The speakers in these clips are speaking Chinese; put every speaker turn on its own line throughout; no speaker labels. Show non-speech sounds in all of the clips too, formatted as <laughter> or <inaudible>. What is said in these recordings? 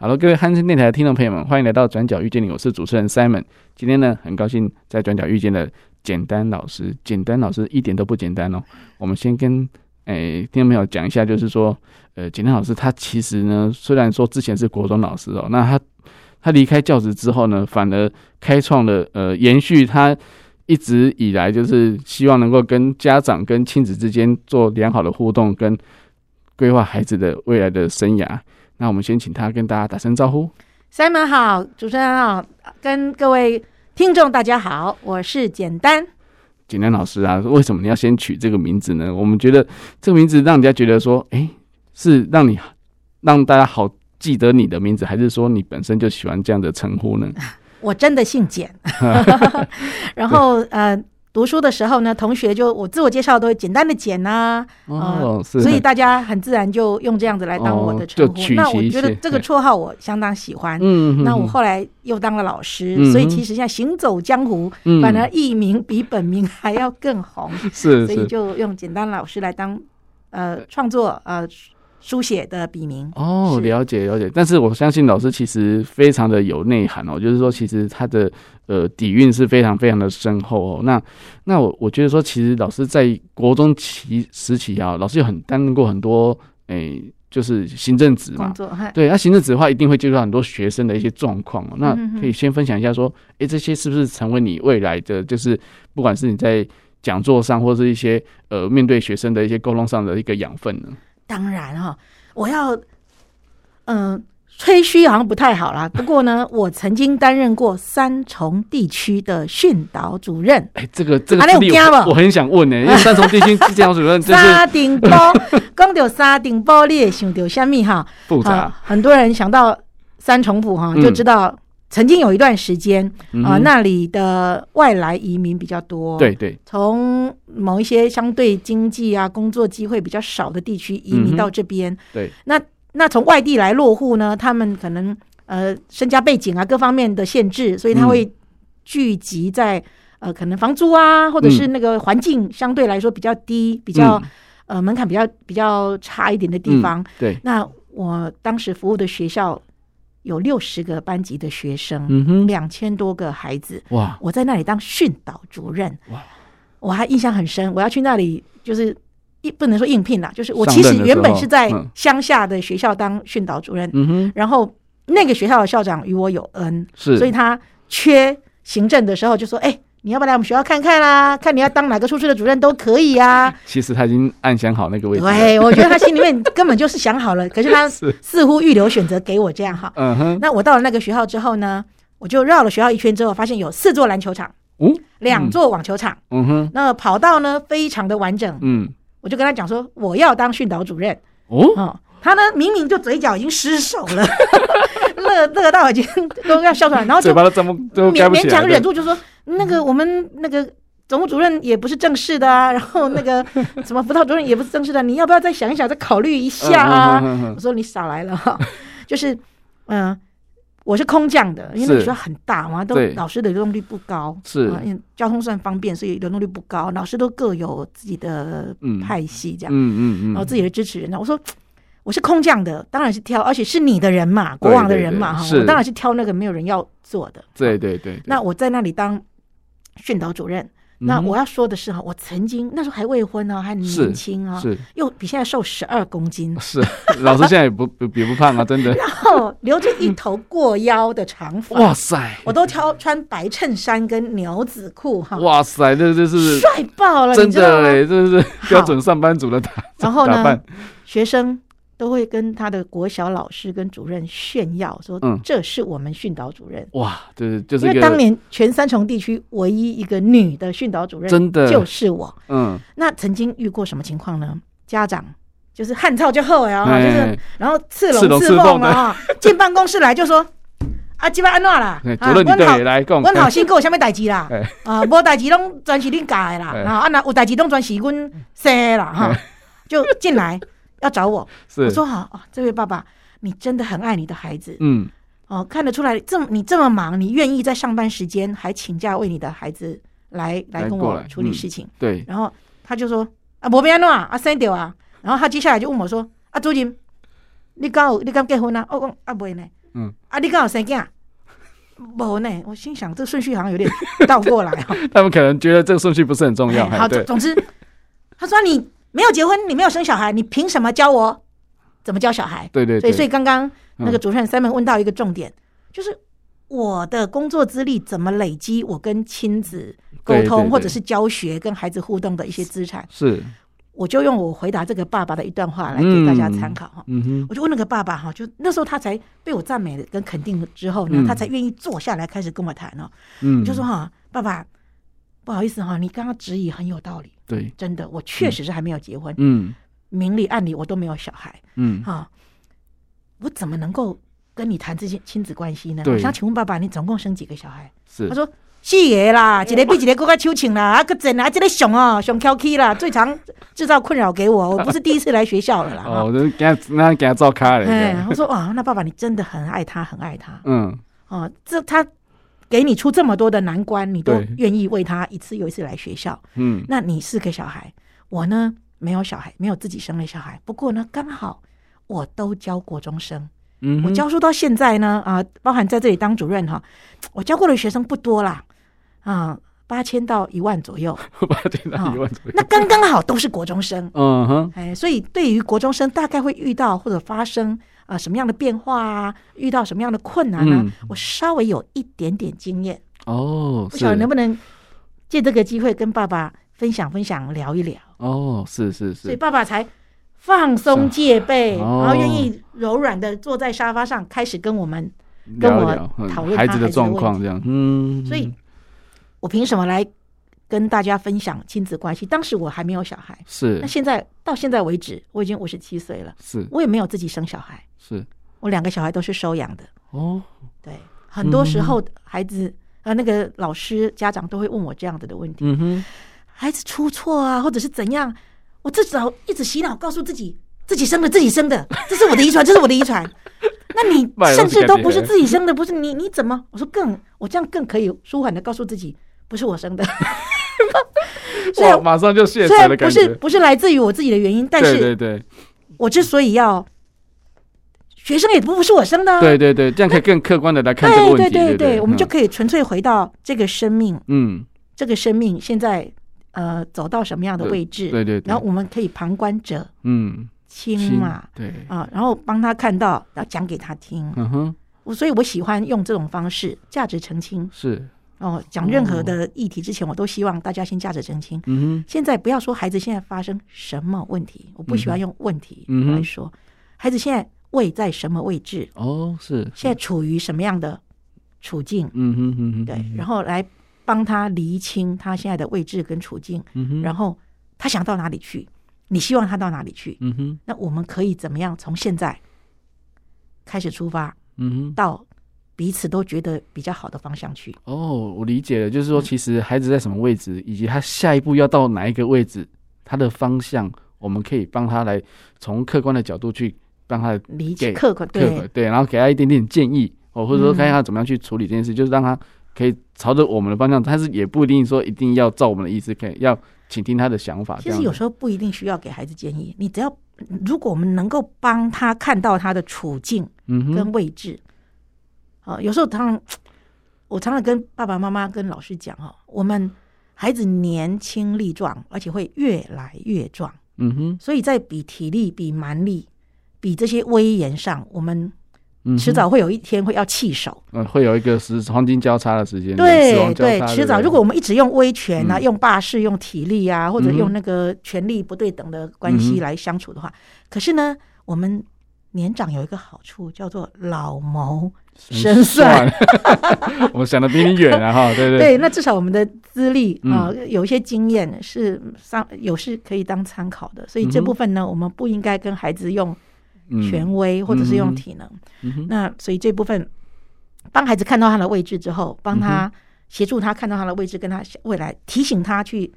好了，各位汉声电台的听众朋友们，欢迎来到转角遇见你，我是主持人 Simon。今天呢，很高兴在转角遇见了简单老师。简单老师一点都不简单哦。我们先跟诶、听众朋友讲一下，就是说，呃，简单老师他其实呢，虽然说之前是国中老师哦，那他他离开教职之后呢，反而开创了呃，延续他一直以来就是希望能够跟家长跟亲子之间做良好的互动，跟规划孩子的未来的生涯。那我们先请他跟大家打声招呼。
Simon 好，主持人好，跟各位听众大家好，我是简单。
简单老师啊，为什么你要先取这个名字呢？我们觉得这个名字让人家觉得说，哎、欸，是让你让大家好记得你的名字，还是说你本身就喜欢这样的称呼呢？<laughs>
我真的姓简，<laughs> 然后呃。读书的时候呢，同学就我自我介绍都会简单的简呐、啊，哦、呃，所以大家很自然就用这样子来当我的称呼。哦、那我觉得这个绰号我相当喜欢。嗯，那我后来又当了老师，嗯、所以其实现在行走江湖，嗯、反而艺名比本名还要更红。是，所以就用简单老师来当呃创作呃。书写的笔名
哦，了解了解，但是我相信老师其实非常的有内涵哦，就是说其实他的呃底蕴是非常非常的深厚哦。那那我我觉得说，其实老师在国中期时期啊，老师有很担任过很多诶、欸，就是行政职嘛，对，那行政职的话一定会接触到很多学生的一些状况哦。那可以先分享一下说，诶、欸，这些是不是成为你未来的就是不管是你在讲座上或是一些呃面对学生的一些沟通上的一个养分呢？
当然哈，我要嗯、呃、吹嘘好像不太好啦。<laughs> 不过呢，我曾经担任过三重地区的训导主任。
哎，这个这个我，我很想问呢，因为三重地区训导主任就是
沙顶包，<laughs> 讲到沙顶包，你也想到虾米哈？
复杂、
呃，很多人想到三重府哈，就知道。嗯曾经有一段时间啊、那里的外来移民比较多。
对对，
从某一些相对经济啊、工作机会比较少的地区移民到这边。
对，
那那从外地来落户呢，他们可能呃身家背景啊各方面的限制，所以他会聚集在呃可能房租啊，或者是那个环境相对来说比较低、比较呃门槛比较比较差一点的地方。
对，
那我当时服务的学校。有六十个班级的学生，两千多个孩子，哇！我在那里当训导主任，哇！我还印象很深，我要去那里，就是应不能说应聘啦，就是我其实原本是在乡下的学校当训导主任，嗯哼，然后那个学校的校长与我有恩，是，所以他缺行政的时候就说，哎。你要不要来我们学校看看啦？看你要当哪个处室的主任都可以啊。
其实他已经暗想好那个位置。
对，我觉得他心里面根本就是想好了，可是他 <laughs> 似乎预留选择给我这样哈。嗯哼。那我到了那个学校之后呢，我就绕了学校一圈之后，发现有四座篮球场，嗯，两座网球场，嗯哼。那跑道呢非常的完整，嗯。我就跟他讲说，我要当训导主任。哦。他呢明明就嘴角已经失手了，<laughs> 乐乐到已经都要笑出来，然后就勉勉强忍住就说。那个我们那个总务主任也不是正式的啊，然后那个什么辅导主任也不是正式的，你要不要再想一想，再考虑一下啊？我说你少来了。哈，就是嗯，我是空降的，因为那个学校很大嘛，都老师的流动率不高，是。因为交通算方便，所以流动率不高，老师都各有自己的派系这样，嗯嗯嗯，然后自己的支持人呢，我说我是空降的，当然是挑，而且是你的人嘛，国王的人嘛哈，我当然是挑那个没有人要做的，
对对对，
那我在那里当。训导主任，那我要说的是哈，我曾经那时候还未婚呢，还年轻啊，是又比现在瘦十二公斤，
是老师现在也不不 <laughs> 也不胖啊，真的。
然后留着一头过腰的长发，哇塞，我都挑穿白衬衫跟牛仔裤哈，
哇塞，这这是
帅爆了，
真的哎，这是标准上班族的打
然后呢，学生。都会跟他的国小老师跟主任炫耀说：“嗯，这是我们训导主任。”
哇，就是就是
因为当年全三重地区唯一一个女的训导主任，真的就是我。嗯，那曾经遇过什么情况呢？家长就是汉草就好呀，就是然后刺龙刺凤啊，<laughs> 进办公室来就说。啊，即摆安怎啦？
主任，你对来讲，
阮后生有啥物代志啦？啊，无代志拢全是恁教的啦。啊，啊，有代志拢全是阮生啦。哈，就进来要找我。我说好啊，这位爸爸，你真的很爱你的孩子。嗯。哦，看得出来，这么你这么忙，你愿意在上班时间还请假为你的孩子来来跟我处理事情。对。然后他就说啊，无变安怎啊，生掉啊。然后他接下来就问我说啊，主任，你刚有你刚结婚啊？我讲啊，未呢。嗯，啊，你刚好生囝？无呢，我心想这顺序好像有点倒过来哈。<laughs>
他们可能觉得这个顺序不是很重要。
好，总之，他说你没有结婚，你没有生小孩，你凭什么教我怎么教小孩？
对对对。
所以，所以刚刚那个主持人 Simon 问到一个重点，就是我的工作资历怎么累积我跟亲子沟通或者是教学跟孩子互动的一些资产？是。我就用我回答这个爸爸的一段话来给大家参考哈，我就问那个爸爸哈，就那时候他才被我赞美跟肯定之后呢，他才愿意坐下来开始跟我谈哦。嗯，就说哈，爸爸，不好意思哈，你刚刚质疑很有道理，对，真的，我确实是还没有结婚，嗯，明里暗里我都没有小孩，嗯，哈，我怎么能够跟你谈这些亲子关系呢？我想请问爸爸，你总共生几个小孩？是，他说。四个啦，一个比一个更加抽情啦，啊，个真啊，这个熊哦，熊挑剔啦，最常制造困扰给我。<laughs> 我不是第一次来学校了啦。哦，那给他照开了。哎，我说哇，那爸爸你真的很爱他，很爱他。嗯。哦，这他给你出这么多的难关，你都愿意为他一次又一次来学校。嗯。那你是个小孩，我呢没有小孩，没有自己生的小孩。不过呢，刚好我都教国中生。嗯。我教书到现在呢，啊，包含在这里当主任哈，我教过的学生不多啦。啊，八千到一万左右，<laughs> 八千到一万左右，那刚刚好都是国中生。嗯哼，哎，所以对于国中生，大概会遇到或者发生啊什么样的变化啊，遇到什么样的困难呢？我稍微有一点点经验哦，不晓得能不能借这个机会跟爸爸分享分享，聊一聊。哦，是是是，所以爸爸才放松戒备，然后愿意柔软的坐在沙发上，开始跟我们跟我讨论孩子的状况，这样。嗯，所以。我凭什么来跟大家分享亲子关系？当时我还没有小孩，是。那现在到现在为止，我已经五十七岁了，是。我也没有自己生小孩，是。我两个小孩都是收养的。哦，对。很多时候，孩子啊，那个老师、家长都会问我这样子的问题。嗯哼。孩子出错啊，或者是怎样？我至少一直洗脑，告诉自己，自己生的，自己生的，这是我的遗传，这是我的遗传。<laughs> 那你甚至都不是自己生的，不是你？你怎么？我说更，我这样更可以舒缓的告诉自己。不是我生的，<laughs> 所以马上就现实了。不是不是来自于我自己的原因，但是对对对，我之所以要学生也不不是我生的，对对对，这样可以更客观的来看这个问题。对对对，我们就可以纯粹回到这个生命，嗯，这个生命现在呃走到什么样的位置？对对，然后我们可以旁观者，嗯，清嘛，对。啊，然后帮他看到，然后讲给他听，嗯哼，我所以我喜欢用这种方式，价值澄清。是。哦，讲任何的议题之前，我都希望大家先价值澄清。嗯，现在不要说孩子现在发生什么问题，我不喜欢用问题来说。孩子现在位在什么位置？哦，是现在处于什么样的处境？嗯哼嗯哼，对，然后来帮他厘清他现在的位置跟处境。嗯哼，然后他想到哪里去？你希望他到哪里去？嗯哼，那我们可以怎么样从现在开始出发？嗯哼，到。彼此都觉得比较好的方向去哦，我理解了，就是说，其实孩子在什么位置，以及他下一步要到哪一个位置，他的方向，我们可以帮他来从客观的角度去帮他理解客观对对，然后给他一点点建议哦，或者说看看他怎么样去处理这件事，就是让他可以朝着我们的方向，但是也不一定说一定要照我们的意思，可以要倾听他的想法。其实有时候不一定需要给孩子建议，你只要如果我们能够帮他看到他的处境跟位置。啊，有时候常常，我常常跟爸爸妈妈、跟老师讲哈，我们孩子年轻力壮，而且会越来越壮。嗯哼，所以在比体力、比蛮力、比这些威严上，我们迟早会有一天会要弃守。嗯，会有一个时黄金交叉的时间。对对，迟早如果我们一直用威权啊、用霸势、用体力啊，或者用那个权力不对等的关系来相处的话，可是呢，我们。年长有一个好处，叫做老谋神算，<laughs>
我想的比你远了哈，<laughs> 对对。
对，那至少我们的资历啊，有一些经验是上有是可以当参考的，所以这部分呢，我们不应该跟孩子用权威或者是用体能。那所以这部分帮孩子看到他的位置之后，帮他协助他看到他的位置，跟他未来提醒他去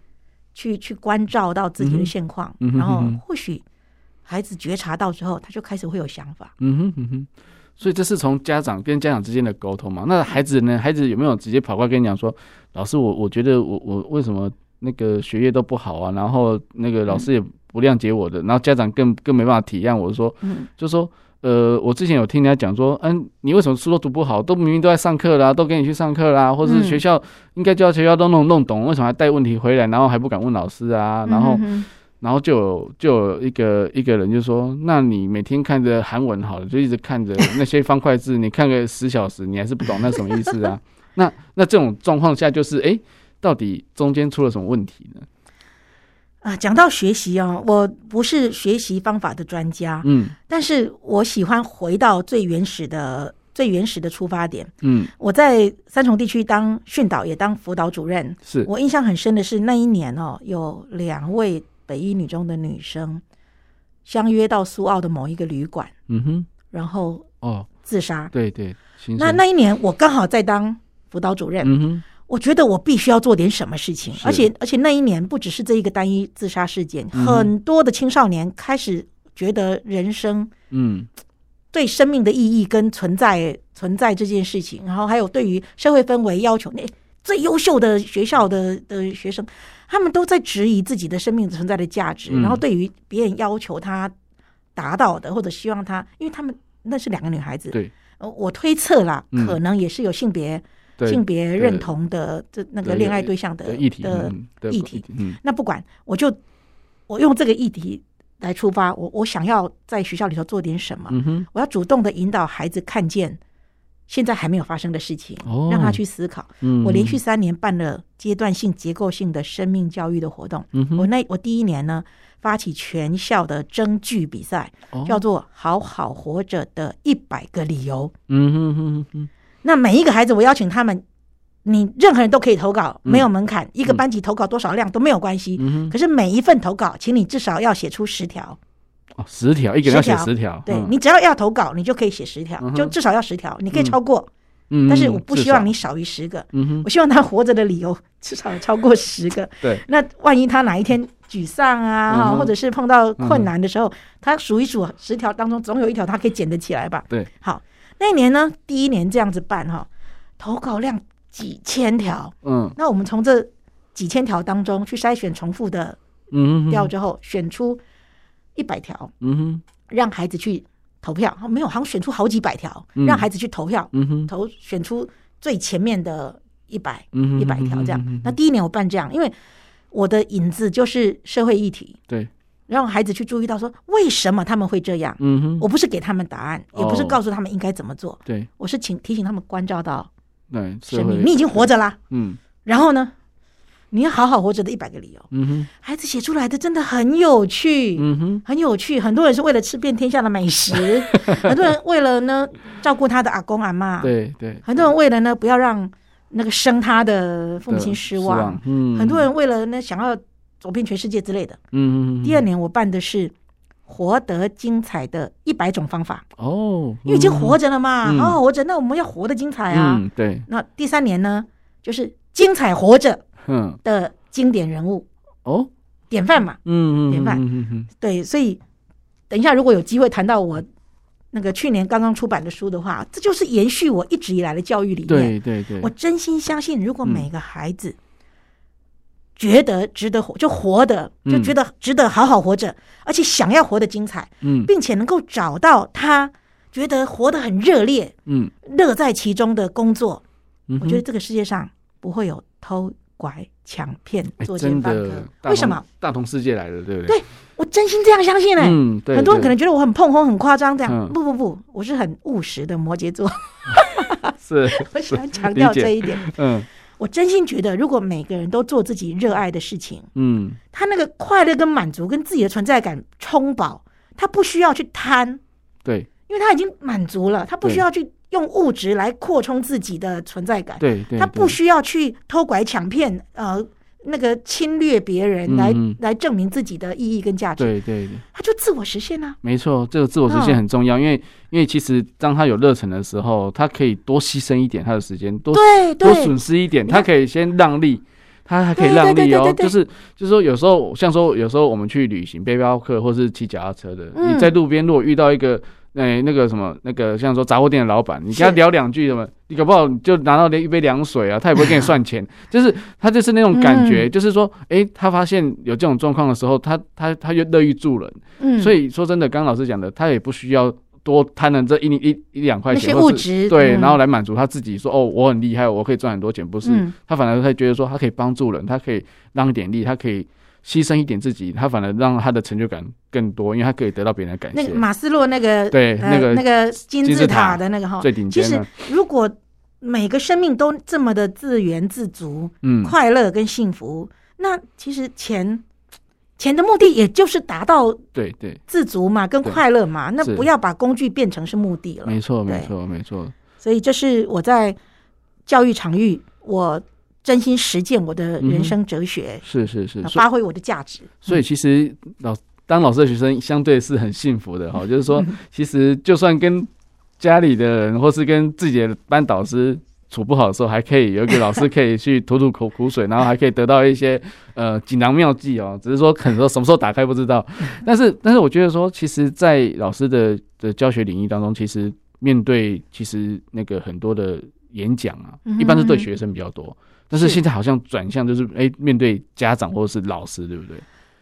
去去关照到自己的现况，然后或许孩子觉察到之后，他就开始会有想法。
嗯哼嗯哼。所以这是从家长跟家长之间的沟通嘛？那孩子呢？孩子有没有直接跑过来跟你讲说：“老师，我我觉得我我为什么那个学业都不好啊？然后那个老师也不谅解我的，然后家长更更没办法体谅我说，就说呃，我之前有听人家讲说，嗯，你为什么书都读不好？都明明都在上课啦，都给你去上课啦，或是学校应该教学校都弄弄懂，为什么还带问题回来，然后还不敢问老师啊？然后。”然后就有就有一个一个人就说：“那你每天看着韩文好了，就一直看着那些方块字，你看个十小时，你还是不懂那什么意思啊？<laughs> 那那这种状况下，就是哎，到底中间出了什么问题呢？”
啊，讲到学习哦，我不是学习方法的专家，嗯，但是我喜欢回到最原始的最原始的出发点，嗯，我在三重地区当训导也当辅导主任，
是
我印象很深的是那一年哦，有两位。北一女中的女生相约到苏澳的某一个旅馆，嗯哼，然后哦。自杀，
对对。
那那一年我刚好在当辅导主任，嗯哼，我觉得我必须要做点什么事情，而且而且那一年不只是这一个单一自杀事件，很多的青少年开始觉得人生，嗯，对生命的意义跟存在存在这件事情，然后还有对于社会氛围要求，那最优秀的学校的的学生。他们都在质疑自己的生命存在的价值，嗯、然后对于别人要求他达到的，或者希望他，因为他们那是两个女孩子，
对，
我推测啦，嗯、可能也是有性
别
性别认同的这那个恋爱对象的
议题
的议题。那不管，我就我用这个议题来出发，我我想要在学校里头做点什么，我要主动的引导孩子看见。现在还没有发生的事情，让他去思考。我连续三年办了阶段性、结构性的生命教育的活动。我那我第一年呢，发起全校的征句比赛，叫做《好好活着的一百个理由》。那每一个孩子，我邀请他们，你任何人都可以投稿，没有门槛，一个班级投稿多少量都没有关系。可是每一份投稿，请你至少要写出十条。
哦，十条，一个人要写十条。
对，你只要要投稿，你就可以写十条，就至少要十条。你可以超过，但是我不希望你少于十个。我希望他活着的理由 <laughs> 至少超过十个。<laughs>
对，
那万一他哪一天沮丧啊，或者是碰到困难的时候，他数一数十条当中，总有一条他可以捡得起来吧？
对，
好，那一年呢，第一年这样子办哈，投稿量几千条。嗯，那我们从这几千条当中去筛选重复的，嗯，掉之后选出。一百条，嗯哼，让孩子去投票，没有，好像选出好几百条，让孩子去投票，嗯哼，投选出最前面的一百，一百条这样。那第一年我办这样，因为我的引子就是社会议题，
对，
让孩子去注意到说为什么他们会这样，嗯哼，我不是给他们答案，也不是告诉他们应该怎么做，
对，
我是请提醒他们关照到，
对，
生命，你已经活着啦，嗯，然后呢？你要好好活着的一百个理由，嗯哼，孩子写出来的真的很有趣，嗯哼，很有趣。很多人是为了吃遍天下的美食，<laughs> 很多人为了呢照顾他的阿公阿妈，
对对，
很多人为了呢不要让那个生他的父母亲失望，嗯，很多人为了呢想要走遍全世界之类的，嗯。第二年我办的是活得精彩的一百种方法，哦，因为已经活着了嘛，好好活着，那我们要活得精彩啊，
对。
那第三年呢，就是精彩活着。嗯。的经典人物。哦，典范嘛，嗯嗯，典范，嗯嗯，对，所以等一下如果有机会谈到我那个去年刚刚出版的书的话，这就是延续我一直以来的教育理念。
对对对，
我真心相信，如果每个孩子觉得值得活，就活的就觉得值得好好活着，而且想要活得精彩，嗯，并且能够找到他觉得活得很热烈，嗯，乐在其中的工作，我觉得这个世界上不会有偷。拐抢骗作奸犯科，为什么？
大同世界来的，对不
对？对，我真心这样相信嘞。嗯，对。很多人可能觉得我很碰轰、很夸张，这样。不不不，我是很务实的摩羯座。<laughs>
是，<laughs>
我喜欢强调这一点。嗯，我真心觉得，如果每个人都做自己热爱的事情，嗯，他那个快乐跟满足跟自己的存在感充饱，他不需要去贪。
对，
因为他已经满足了，他不需要去用物质来扩充自己的存在感。
对，对，
他不需要去偷拐抢骗，呃，那个侵略别人来、嗯、来证明自己的意义跟价值。
对对对，
他就自我实现啊。
没错，这个自我实现很重要，哦、因为因为其实当他有热忱的时候，他可以多牺牲一点他的时间，多多损失一点，他可以先让利。他还可以让利哦，就是就是说，有时候像说，有时候我们去旅行，背包客或是骑脚踏车的，嗯、你在路边如果遇到一个哎、欸、那个什么那个像说杂货店的老板，你跟他聊两句什么，你搞不好就拿到一杯凉水啊，他也不会给你算钱，<laughs> 就是他就是那种感觉，嗯、就是说，哎、欸，他发现有这种状况的时候，他他他就乐于助人，嗯，所以说真的，刚刚老师讲的，他也不需要。多贪了这一一一两块钱，
些物质
对，然后来满足他自己说，说哦，我很厉害，我可以赚很多钱，不是？嗯、他反而他觉得说，他可以帮助人，他可以让一点力，他可以牺牲一点自己，他反而让他的成就感更多，因为他可以得到别人的感谢。
那个马斯洛那个
对，那个、呃、那个
金字塔的那个哈，
最顶尖。
其实如果每个生命都这么的自源自足，嗯，快乐跟幸福，那其实钱。钱的目的也就是达到对对自足嘛，跟快乐嘛，那不要把工具变成是目的了。
没错，没错，没错。
所以这是我在教育场域，我真心实践我的人生哲学。
是是是，
发挥我的价值。
所以其实老当老师的学生相对是很幸福的哈，就是说，其实就算跟家里的人或是跟自己的班导师。处不好的时候，还可以有一个老师可以去吐吐口苦水，然后还可以得到一些呃锦囊妙计哦。只是说可能说什么时候打开不知道，<laughs> 但是但是我觉得说，其实，在老师的的教学领域当中，其实面对其实那个很多的演讲啊，一般是对学生比较多，但是现在好像转向就是哎面对家长或者是老师，对不对？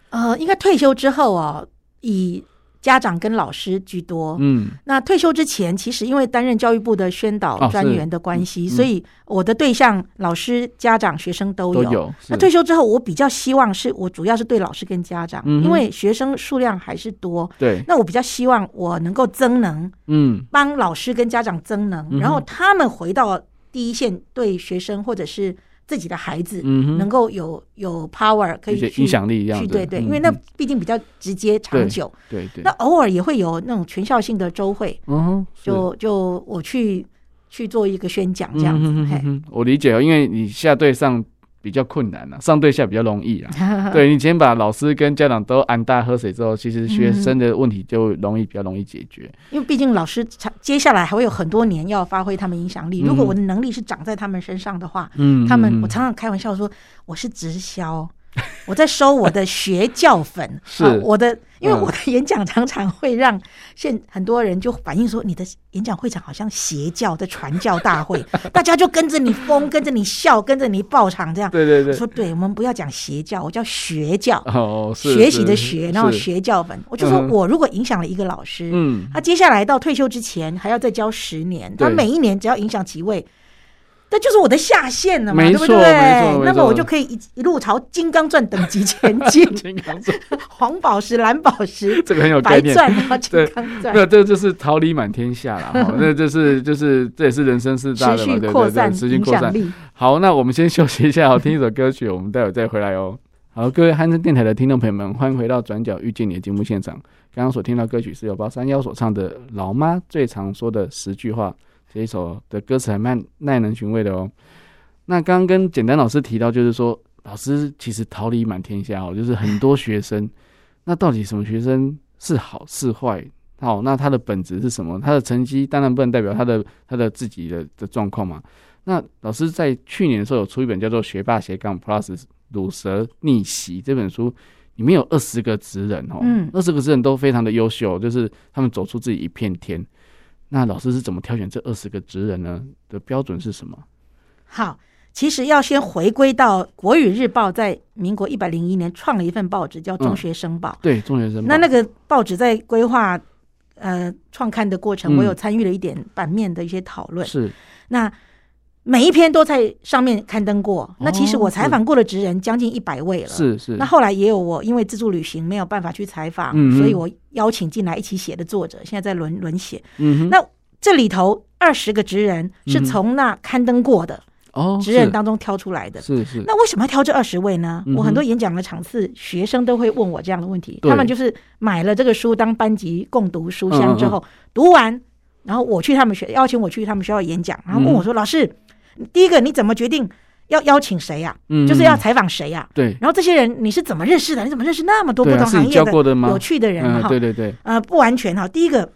呃，应该退休之后啊，以。家长跟老师居多，嗯，那退休之前，其实因为担任教育部的宣导专员的关系，哦嗯、所以我的对象老师、家长、学生都有。都有。那退休之后，我比较希望是我主要是对老师跟家长，嗯、因为学生数量还是多。对。那我比较希望我能够增能，嗯，帮老师跟家长增能，嗯、然后他们回到第一线，对学生或者是。自己的孩子能够有有 power 可以去
影响力一样，
对对，因为那毕竟比较直接长久。对对，那偶尔也会有那种全校性的周会，嗯，就就我去去做一个宣讲这样子。
我理解哦，因为你下对上。比较困难了，上对下比较容易啊。<laughs> 对，你先把老师跟家长都安大喝水之后，其实学生的问题就容易比较容易解决。
因为毕竟老师接下来还会有很多年要发挥他们影响力。如果我的能力是长在他们身上的话，嗯，他们我常常开玩笑说我是直销。<laughs> 我在收我的学教粉，<laughs> 是。我的，因为我的演讲常常会让现很多人就反映说，你的演讲会场好像邪教的传教大会，<laughs> 大家就跟着你疯，跟着你笑，跟着你爆场这样。对对对，说对，我们不要讲邪教，我叫学教，哦，学习的学，然后学教粉。我就说我如果影响了一个老师，嗯，他接下来到退休之前还要再教十年，他每一年只要影响几位。这就是我的下限了嘛，对不对？那么我就可以一一路朝金刚钻等级前进。<laughs> 金刚钻，<laughs> 黄宝石、蓝宝石，<laughs> 这个很有概念。白钻，金刚钻，
那这就是桃李满天下了。那这是就是这也是人生四大的嘛，对对对，持续扩散。好，那我们先休息一下，好，听一首歌曲，我们待会再回来哦。好，各位汉声电台的听众朋友们，欢迎回到《转角遇见你》的节目现场。刚刚所听到歌曲是由八三幺所唱的《老妈最常说的十句话》。这一首的歌词还蛮耐人寻味的哦。那刚刚跟简单老师提到，就是说老师其实桃李满天下哦，就是很多学生。<laughs> 那到底什么学生是好是坏？好，那他的本质是什么？他的成绩当然不能代表他的他的自己的的状况嘛。那老师在去年的时候有出一本叫做《学霸斜杠 Plus 鲁蛇逆袭》这本书，里面有二十个职人哦，嗯，二十个职人都非常的优秀，就是他们走出自己一片天。那老师是怎么挑选这二十个职人呢？的标准是什么？
好，其实要先回归到《国语日报》在民国一百零一年创了一份报纸，叫《中学生报》。嗯、对，《中学生报》。那那个报纸在规划呃创刊的过程，我有参与了一点版面的一些讨论。是、嗯，那。每一篇都在上面刊登过。那其实我采访过的职人将近一百位了。是是。那后来也有我因为自助旅行没有办法去采访，所以我邀请进来一起写的作者，现在在轮轮写。嗯。那这里头二十个职人是从那刊登过的哦职人当中挑出来的。是是。那为什么要挑这二十位呢？我很多演讲的场次，学生都会问我这样的问题。他们就是买了这个书当班级共读书箱之后，读完。然后我去他们学邀请我去他们学校演讲，然后问我说：“老师，第一个你怎么决定要邀请谁呀？就是要采访谁呀？对。然后这些人你是怎么认识的？你怎么认识那么多不同行业的有趣的人？哈，对对对。呃，不完全哈。第一个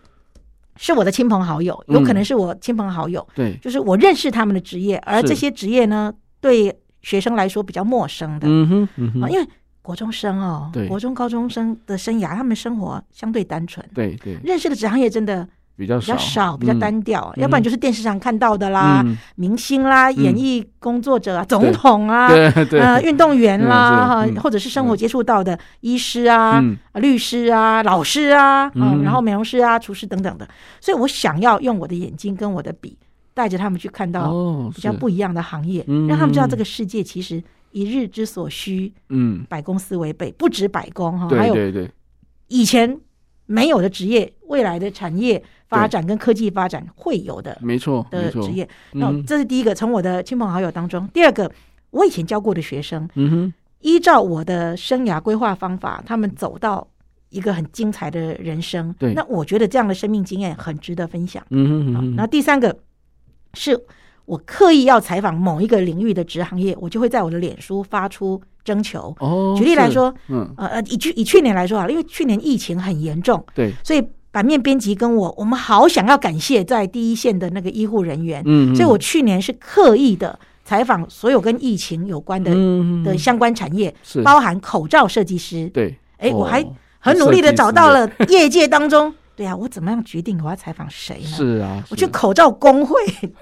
是我的亲朋好友，有可能是我亲朋好友。对，就是我认识他们的职业，而这些职业呢，对学生来说比较陌生的。嗯哼，嗯哼，因为。国中生哦，对，国中高中生的生涯，他们生活相对单纯，对对，认识的职行业真的比较少，比较单调，要不然就是电视上看到的啦，明星啦，演艺工作者啊，总统啊，呃，运动员啦，哈，或者是生活接触到的医师啊、律师啊、老师啊，嗯，然后美容师啊、厨师等等的，所以我想要用我的眼睛跟我的笔，带着他们去看到比较不一样的行业，让他们知道这个世界其实。一日之所需，嗯，百工斯为备，不止百工哈，还有以前没有的职业，未来的产业发展跟科技发展会有的，没错的职业。那这是第一个，从我的亲朋好友当中。第二个，我以前教过的学生，嗯哼，依照我的生涯规划方法，他们走到一个很精彩的人生。对，那我觉得这样的生命经验很值得分享。嗯哼，那第三个是。我刻意要采访某一个领域的职行业，我就会在我的脸书发出征求。哦，举例来说，嗯，呃呃，以去以去年来说啊，因为去年疫情很严重，对，所以版面编辑跟我，我们好想要感谢在第一线的那个医护人员，嗯，所以我去年是刻意的采访所有跟疫情有关的的相关产业，是。包含口罩设计师，对，哎，我还很努力的找到了业界当中。<laughs> 对啊，我怎么样决定我要采访谁呢？是啊，我去口罩工会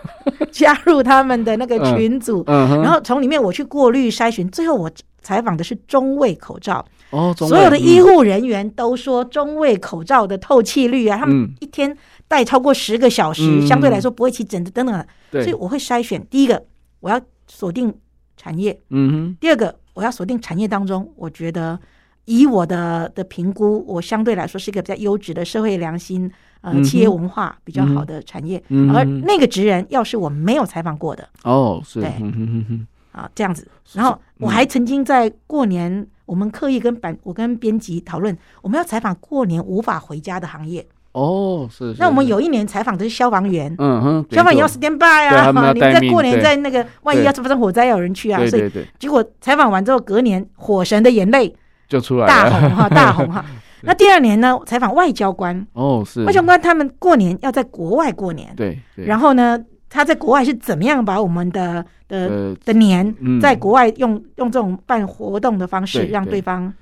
<laughs> 加入他们的那个群组，然后从里面我去过滤筛选，最后我采访的是中卫口罩。哦，所有的医护人员都说中卫口罩的透气率啊，他们一天戴超过十个小时，相对来说不会起疹子等等。所以我会筛选，第一个我要锁定产业，嗯哼，第二个我要锁定产业当中，我觉得。以我的的评估，我相对来说是一个比较优质的社会良心，呃，企业文化比较好的产业。而那个职人要是我没有采访过的，哦，是，对，啊，这样子。然后我还曾经在过年，我们刻意跟版，我跟编辑讨论，我们要采访过年无法回家的行业。哦，是。那我们有一年采访的是消防员，嗯哼，消防员要 stand by 啊，你们在过年在那个万一要发生火灾，有人去啊，所以结果采访完之后，隔年火神的眼泪。就出来大红哈，大红哈。<laughs> 那第二年呢？采访外交官哦，是外交官，他们过年要在国外过年，对。然后呢，他在国外是怎么样把我们的的的年在国外用用这种办活动的方式，让对方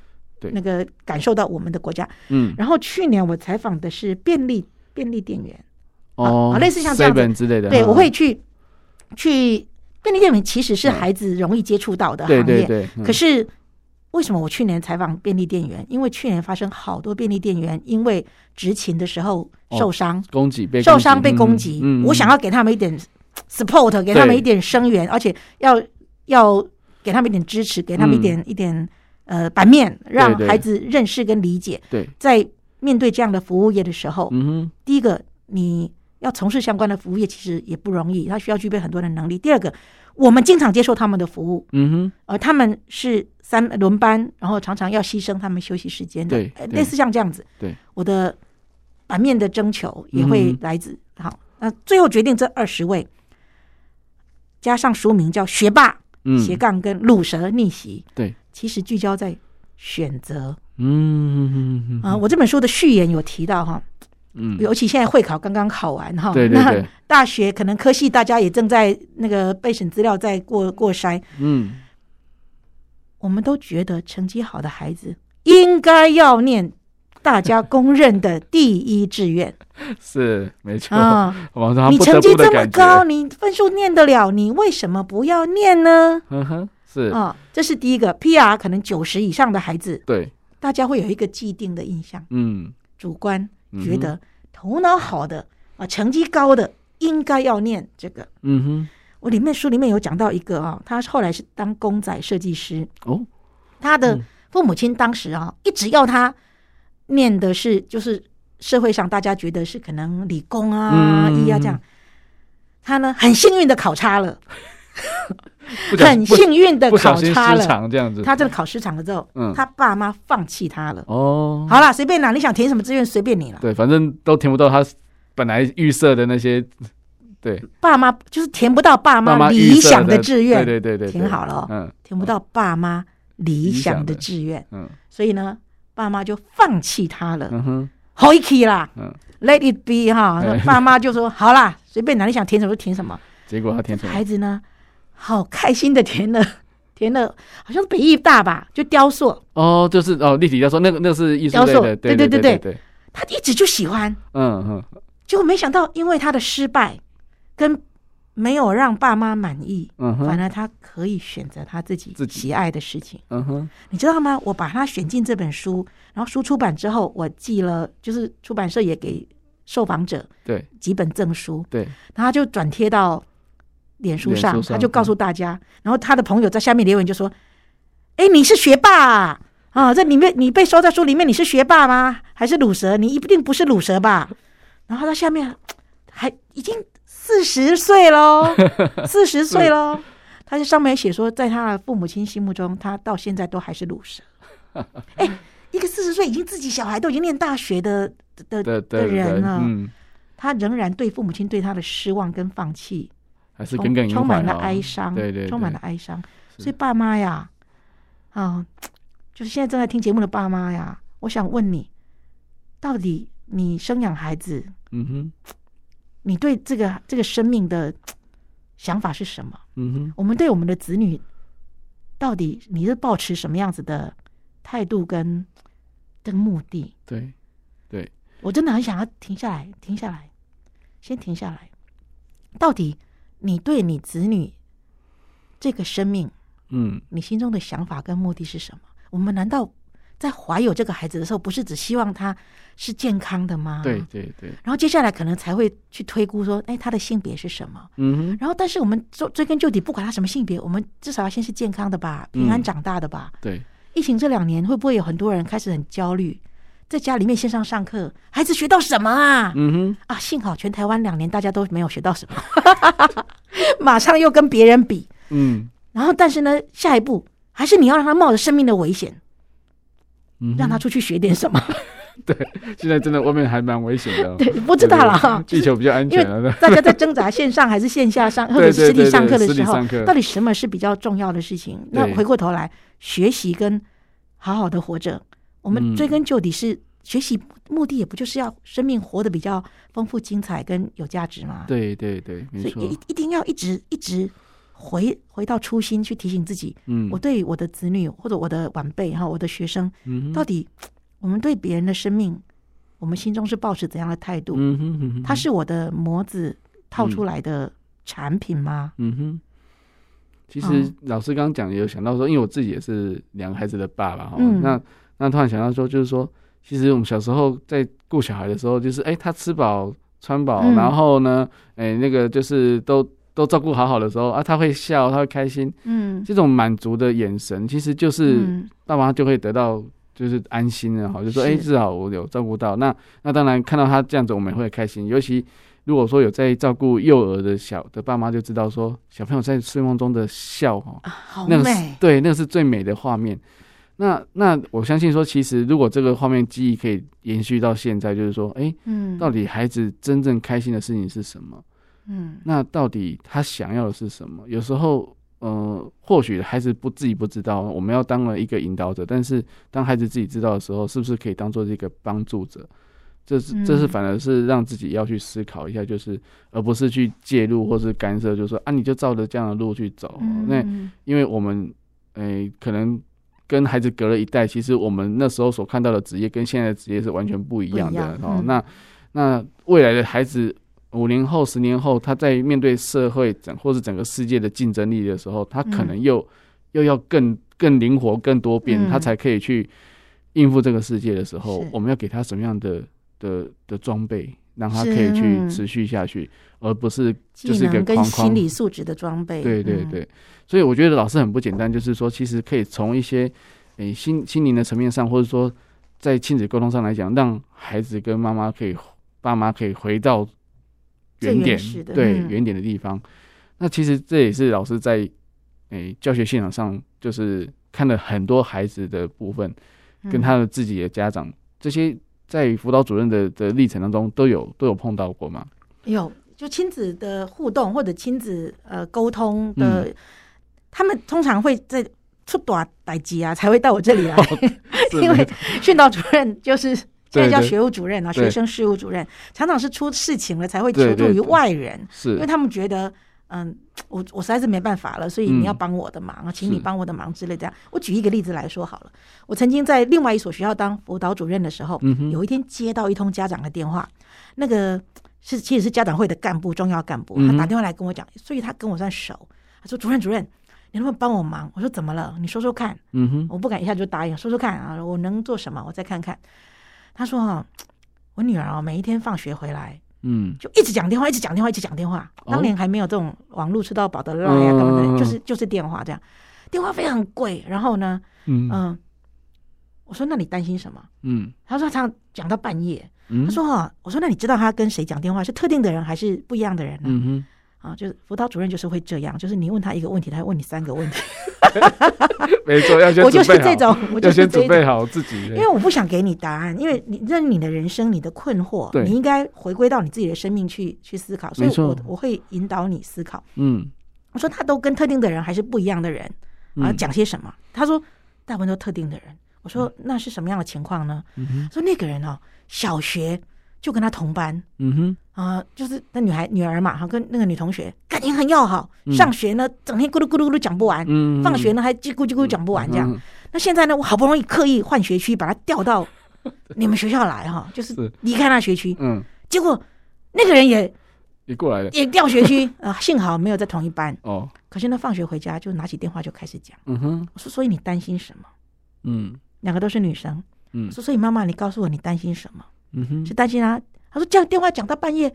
那个感受到我们的国家。嗯。然后去年我采访的是便利便利店员哦，类似像这样子之类的。对，我会去去便利店员，其实是孩子容易接触到的行业，对对。可是。为什么我去年采访便利店员？因为去年发生好多便利店员因为执勤的时候受伤，攻击被受伤被攻击。我想要给他们一点 support，给他们一点声援，而且要要给他们一点支持，给他们一点一点呃版面，让孩子认识跟理解。对，在面对这样的服务业的时候，嗯第一个你要从事相关的服务业，其实也不容易，他需要具备很多的能力。第二个，我们经常接受他们的服务，嗯哼，而他们是。三轮班，然后常常要牺牲他们休息时间的，对，类似像这样子。对，我的版面的征求也会来自、嗯、好，那最后决定这二十位，加上书名叫“学霸”斜杠跟“鲁蛇逆袭”。对，其实聚焦在选择。嗯嗯嗯啊，我这本书的序言有提到哈，嗯，尤其现在会考刚刚考完哈，对对对，那大学可能科系大家也正在那个备审资料在过过筛，嗯。我们都觉得成绩好的孩子应该要念大家公认的第一志愿，<laughs> 是没错啊。你成绩这么高，你分数念得了，你为什么不要念呢？嗯哼，是啊，这是第一个。PR 可能九十以上的孩子，对，大家会有一个既定的印象，嗯，主观觉得头脑好的啊，成绩高的应该要念这个，嗯哼。我里面书里面有讲到一个啊，他后来是当公仔设计师。哦，他的父母亲当时啊一直要他念的是就是社会上大家觉得是可能理工啊、医啊这样，他呢很幸运的考差了，很幸运的考差了，<laughs> 这样子，他这个考失常了之后，他爸妈放弃他了。哦，好了，随便啦，你想填什么志愿随便你了，对，反正都填不到他。
本来预设的那些，对，
爸妈就是填不到爸妈理想的志愿，对对对对，挺好了，嗯，填不到爸妈理想的志愿，嗯，所以呢，爸妈就放弃他了，嗯哼，好一起啦，嗯，Let it be 哈，爸妈就说 <laughs> 好啦，随便哪里想填什么就填什么，
结果他填什么？
孩子呢，好开心的填了。<laughs> 填了好像北艺大吧，就雕塑。
哦，就是哦，立体雕塑，那个那个是艺术雕塑，对对对对对，
他一直就喜欢，嗯嗯，结果没想到因为他的失败跟没有让爸妈满意，嗯哼，反而他可以选择他自己喜爱的事情，嗯哼，你知道吗？我把他选进这本书，然后书出版之后，我寄了，就是出版社也给受访者对几本证书，对，然后他就转贴到。脸书上，他就告诉大家，然后他的朋友在下面留言就说：“哎，你是学霸啊？啊，这里面你被收在书里面，你是学霸吗？还是鲁蛇？你一定不是鲁蛇吧？”然后他下面还已经四十岁喽，<laughs> 四十岁喽，他在上面写说，在他的父母亲心目中，他到现在都还是鲁蛇。<laughs> 哎，一个四十岁已经自己小孩都已经念大学的的的人了，他仍然对父母亲对他的失望跟放弃。
还是耿耿于怀，充满
了哀伤，对对，充满了哀伤。所以爸妈呀，啊，就是现在正在听节目的爸妈呀，我想问你，到底你生养孩子，嗯哼，你对这个这个生命的想法是什么？嗯哼，我们对我们的子女，到底你是抱持什么样子的态度跟跟目的？
对，对，
我真的很想要停下来，停下来，先停下来，到底。你对你子女这个生命，嗯，你心中的想法跟目的是什么？我们难道在怀有这个孩子的时候，不是只希望他是健康的吗？
对对对。
然后接下来可能才会去推估说，哎，他的性别是什么？嗯哼。然后，但是我们追追根究底，不管他什么性别，我们至少要先是健康的吧，平安长大的吧。
对。
疫情这两年，会不会有很多人开始很焦虑？在家里面线上上课，孩子学到什么啊？嗯哼，啊，幸好全台湾两年大家都没有学到什么，<laughs> 马上又跟别人比，嗯，然后但是呢，下一步还是你要让他冒着生命的危险，嗯，让他出去学点什么。<laughs>
对，现在真的外面还蛮危险的。<laughs>
对，不知道了哈，
地球比较安全了。
大家在挣扎线上还是线下上，<laughs> 或者实体上课的时候，到底什么是比较重要的事情？那回过头来学习跟好好的活着。我们追根究底是学习目的，也不就是要生命活得比较丰富、精彩跟有价值吗？
对对对，没错。所以
一一定要一直一直回回到初心，去提醒自己。嗯，我对我的子女或者我的晚辈哈，我的学生，嗯，到底我们对别人的生命，我们心中是抱持怎样的态度？嗯哼嗯哼，他是我的模子套出来的产品吗？嗯哼。
其实老师刚刚讲也有想到说，因为我自己也是两个孩子的爸爸哈，那。那突然想到说，就是说，其实我们小时候在顾小孩的时候，就是哎，他吃饱穿饱，嗯、然后呢，哎，那个就是都都照顾好好的时候啊，他会笑，他会开心，嗯，这种满足的眼神，其实就是爸妈就会得到就是安心了哈，嗯、就说哎，至少我有照顾到。那那当然看到他这样子，我们也会开心。尤其如果说有在照顾幼儿的小的爸妈，就知道说小朋友在睡梦中的笑哈，
啊、好美，
那个、对，那个是最美的画面。那那我相信说，其实如果这个画面记忆可以延续到现在，就是说，哎、欸，嗯，到底孩子真正开心的事情是什么？嗯，那到底他想要的是什么？有时候，呃，或许孩子不自己不知道，我们要当了一个引导者，但是当孩子自己知道的时候，是不是可以当做这个帮助者？这是这是反而是让自己要去思考一下，就是而不是去介入或是干涉，就是说啊，你就照着这样的路去走。嗯、那因为我们，哎、欸，可能。跟孩子隔了一代，其实我们那时候所看到的职业跟现在的职业是完全不一样的哦。嗯、那那未来的孩子五年后、十年后，他在面对社会整或是整个世界的竞争力的时候，他可能又、嗯、又要更更灵活、更多变，嗯、他才可以去应付这个世界的时候，我们要给他什么样的的的装备，让他可以去持续下去，是而不是就是一个框框。
跟心理素质的装备。
对对对。嗯所以我觉得老师很不简单，就是说，其实可以从一些诶、欸、心心灵的层面上，或者说在亲子沟通上来讲，让孩子跟妈妈可以爸妈可以回到原点，对原点的地方。嗯、那其实这也是老师在诶、欸、教学现场上，就是看了很多孩子的部分，跟他的自己的家长这些。在辅导主任的的历程当中都有都有碰到过吗？
有，就亲子的互动或者亲子呃沟通的，嗯、他们通常会在出短代机啊才会到我这里来，哦、<laughs> 因为训导主任就是现在叫学务主任啊，学生事务主任，常常是出事情了才会求助于外人，是因为他们觉得。嗯，我我实在是没办法了，所以你要帮我的忙，嗯、请你帮我的忙之类这样。我举一个例子来说好了，我曾经在另外一所学校当辅导主任的时候，嗯、有一天接到一通家长的电话，那个是其实是家长会的干部，重要干部，他打电话来跟我讲，所以他跟我算熟。他说：“主任，主任，你能不能帮我忙？”我说：“怎么了？你说说看。”嗯哼，我不敢一下就答应，说说看啊，我能做什么？我再看看。他说：“哈，我女儿啊，每一天放学回来。”嗯，就一直讲电话，一直讲电话，一直讲电话。当年还没有这种网络吃到饱的 Line 啊，等等，就是就是电话这样。电话费很贵，然后呢，嗯嗯，我说那你担心什么？嗯，他说他讲到半夜。他说哈，我说那你知道他跟谁讲电话？是特定的人还是不一样的人呢？啊，就是辅导主任就是会这样，就是你问他一个问题，他会问你三个问题。<laughs>
没错，要先。<laughs>
我就是这种，我 <laughs> 就
先准备好自己。
因为我不想给你答案，因为你认你的人生，你的困惑，你应该回归到你自己的生命去去思考。所以我，我我会引导你思考。嗯，我说他都跟特定的人还是不一样的人啊，讲些什么？他说大部分都特定的人。我说那是什么样的情况呢？说那个人哦，小学。就跟他同班，嗯哼，啊、呃，就是那女孩女儿嘛，哈，跟那个女同学感情很要好，嗯、上学呢整天咕噜咕噜咕噜讲不完，嗯，放学呢还叽咕叽咕讲不完这样。嗯、那现在呢，我好不容易刻意换学区，把他调到 <laughs> 你们学校来哈，就是离开那学区，嗯，结果那个人也
也过来了，
也调学区 <laughs> 啊、呃，幸好没有在同一班。哦。可是呢，放学回家就拿起电话就开始讲，嗯哼，我说所以你担心什么？嗯，两个都是女生，嗯，说所以妈妈你告诉我你担心什么？嗯哼，是担心他。他说：“这样电话讲到半夜，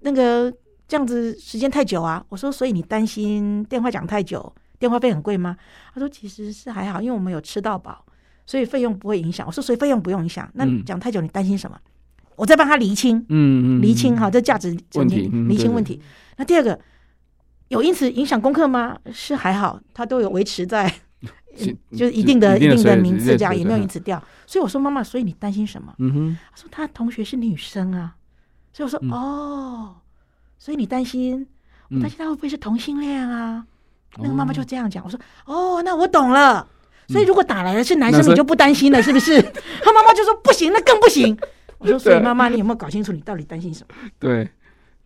那个这样子时间太久啊。”我说：“所以你担心电话讲太久，电话费很贵吗？”他说：“其实是还好，因为我们有吃到饱，所以费用不会影响。”我说：“所以费用不用影响。那讲太久，你担心什么？嗯、我再帮他厘清，嗯嗯，厘清哈，这价值问题，厘清问题。那第二个，有因此影响功课吗？是还好，他都有维持在。”就是一定的、一定的名字，这样也没有因此掉。所以我说妈妈，所以你担心什么？嗯哼，他说他同学是女生啊，所以我说哦，所以你担心，我担心他会不会是同性恋啊？那个妈妈就这样讲。我说哦，那我懂了。所以如果打来的是男生，你就不担心了，是不是？<laughs> 他妈妈就说不行，那更不行。我说所以妈妈，你有没有搞清楚你到底担心什么？
对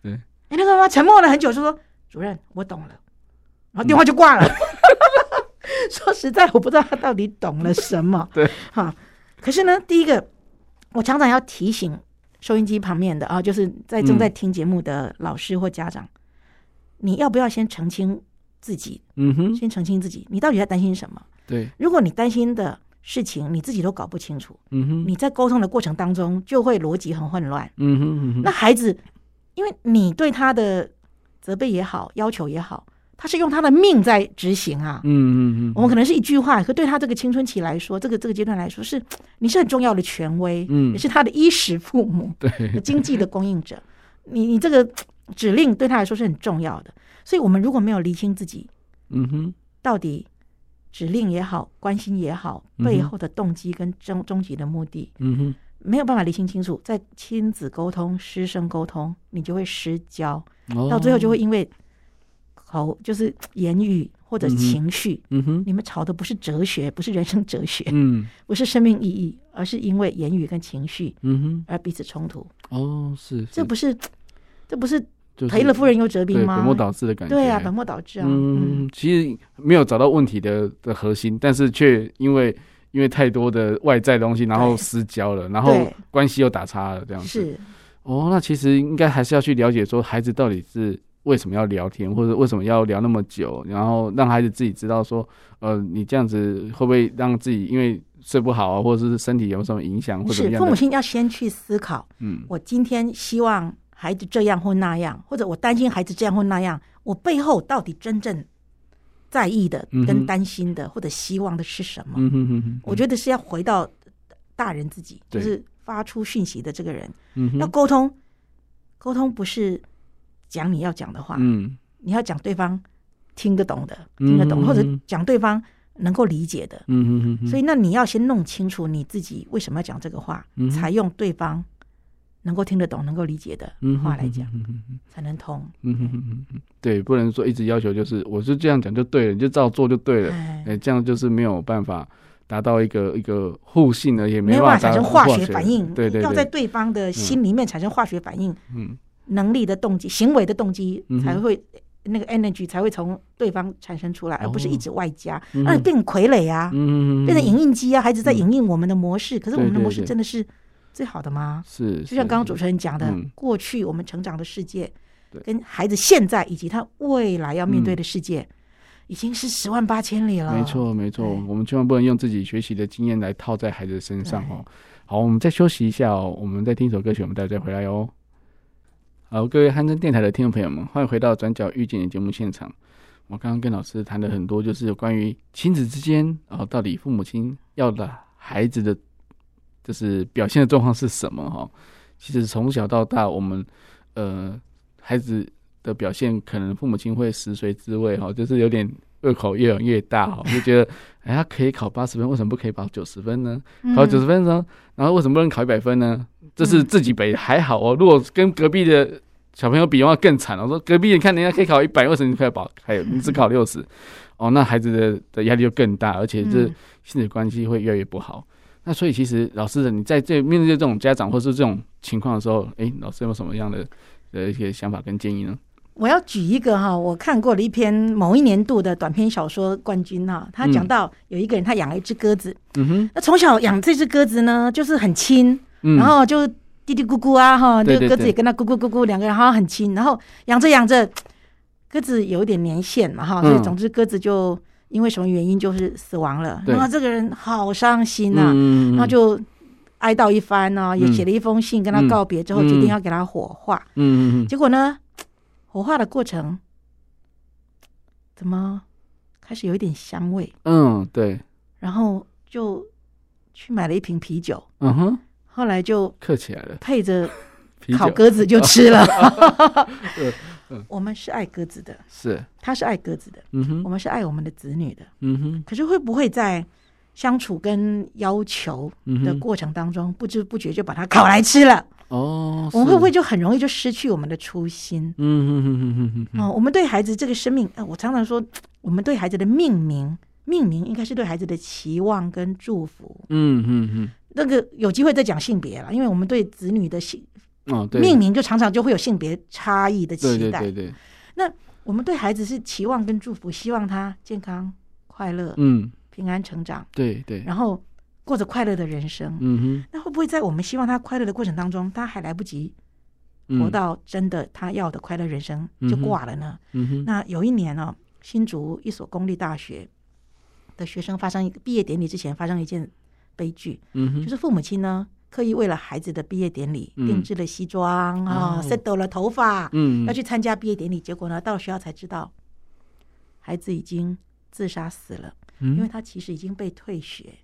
对。
哎，那个妈妈沉默了很久，就说主任，我懂了，然后电话就挂了。<laughs> <laughs> 说实在，我不知道他到底懂了什么。<laughs> 对，哈。可是呢，第一个，我常常要提醒收音机旁边的啊，就是在正在听节目的老师或家长，嗯、你要不要先澄清自己？嗯哼，先澄清自己，你到底在担心什么？对，如果你担心的事情你自己都搞不清楚，嗯哼，你在沟通的过程当中就会逻辑很混乱。嗯哼，嗯哼，那孩子，因为你对他的责备也好，要求也好。他是用他的命在执行啊，嗯嗯嗯，我们可能是一句话，可对他这个青春期来说，这个这个阶段来说，是 <tsk> 你是很重要的权威，嗯，也是他的衣食父母，<laughs> 对，经济的供应者，你你这个 <tsk> 指令对他来说是很重要的，所以我们如果没有厘清自己，嗯哼，到底指令也好，关心也好，背后的动机跟终终极的目的，嗯哼，没有办法厘清清楚，在亲子沟通、师生沟通，你就会失焦，到最后就会因为。好，就是言语或者情绪，嗯哼，你们吵的不是哲学，不是人生哲学，嗯，<laughs> 不是生命意义，而是因为言语跟情绪，嗯哼，而彼此冲突。
哦，是，
这不是，这不是赔了夫人又折兵吗？
本末倒置的感觉。
对啊，本末倒置啊。
嗯，其实没有找到问题的的核心，但是却因为因为太多的外在东西，然后失焦了，然后关系又打岔了，这样子。是。哦，那其实应该还是要去了解说，孩子到底是。为什么要聊天，或者为什么要聊那么久？然后让孩子自己知道说，呃，你这样子会不会让自己因为睡不好啊，或者是身体有什么影响？或者是
父母亲要先去思考，嗯，我今天希望孩子这样或那样，或者我担心孩子这样或那样，我背后到底真正在意的、跟担心的或者希望的是什么？嗯哼哼哼，我觉得是要回到大人自己，就是发出讯息的这个人，嗯，要沟通，沟通不是。讲你要讲的话，嗯，你要讲对方听得懂的，听得懂，或者讲对方能够理解的。嗯嗯嗯。所以，那你要先弄清楚你自己为什么要讲这个话，才用对方能够听得懂、能够理解的话来讲，才能通。嗯嗯嗯
嗯。对，不能说一直要求就是我是这样讲就对了，你就照做就对了。哎，这样就是没有办法达到一个一个互信的，也没办
法产生化学反应。对对，要在对方的心里面产生化学反应。嗯。能力的动机、行为的动机才会。那个 energy 才会从对方产生出来，而不是一直外加，而变傀儡啊，变成影印机啊，孩子在影印我们的模式。可是我们的模式真的是最好的吗？
是，
就像刚刚主持人讲的，过去我们成长的世界，跟孩子现在以及他未来要面对的世界，已经是十万八千里了。
没错，没错，我们千万不能用自己学习的经验来套在孩子身上哦。好，我们再休息一下哦，我们再听一首歌曲，我们待会再回来哦。好，各位汉声电台的听众朋友们，欢迎回到《转角遇见的》节目现场。我刚刚跟老师谈了很多，就是关于亲子之间，啊到底父母亲要的孩子的，就是表现的状况是什么？哈，其实从小到大，我们呃孩子的表现，可能父母亲会食髓知味，哈，就是有点胃口越养越大，哈，就觉得哎，他可以考八十分，为什么不可以考九十分呢？考九十分呢，然后为什么不能考一百分呢？这是自己北还好哦，如果跟隔壁的小朋友比的话更惨。我说隔壁你看人家可以考一百，为什么你可以保还有你只考六十？哦，那孩子的的压力就更大，而且这亲子关系会越来越不好。那所以其实老师的你在这面对这种家长或是这种情况的时候，哎，老师有什么样的的一些想法跟建议呢？
我要举一个哈，我看过了一篇某一年度的短篇小说冠军哈，他讲到有一个人他养了一只鸽子，嗯哼，那从小养这只鸽子呢，就是很亲。然后就嘀嘀咕咕啊，哈，那个鸽子也跟他咕咕咕咕，两个人好像很亲。然后养着养着，鸽子有一点年限嘛，哈，所以总之鸽子就因为什么原因就是死亡了。然后这个人好伤心呐，然后就哀悼一番呢，也写了一封信跟他告别，之后决定要给他火化。嗯嗯。结果呢，火化的过程怎么开始有一点香味？
嗯，对。
然后就去买了一瓶啤酒。嗯哼。后来就
刻起来了，
配着 <laughs> 烤鸽子就吃了。<laughs> 我们是爱鸽子的，
是
他是爱鸽子的，嗯哼，我们是爱我们的子女的，嗯哼。可是会不会在相处跟要求的过程当中，不知不觉就把它烤来吃了？哦，我们会不会就很容易就失去我们的初心？嗯哼哼哼哼哼。哦，我们对孩子这个生命，呃，我常常说，我们对孩子的命名，命名应该是对孩子的期望跟祝福。嗯嗯嗯。那个有机会再讲性别了，因为我们对子女的性哦，命名就常常就会有性别差异的期待。对对对。那我们对孩子是期望跟祝福，希望他健康、快乐，嗯，平安成长。对对。然后过着快乐的人生。嗯哼。那会不会在我们希望他快乐的过程当中，他还来不及活到真的他要的快乐人生就挂了呢？嗯哼。那有一年呢，新竹一所公立大学的学生发生一个毕业典礼之前发生一件。悲剧，嗯哼，就是父母亲呢，刻意为了孩子的毕业典礼定制了西装啊，set 了头发，嗯，要去参加毕业典礼，结果呢，到学校才知道，孩子已经自杀死了，因为他其实已经被退学，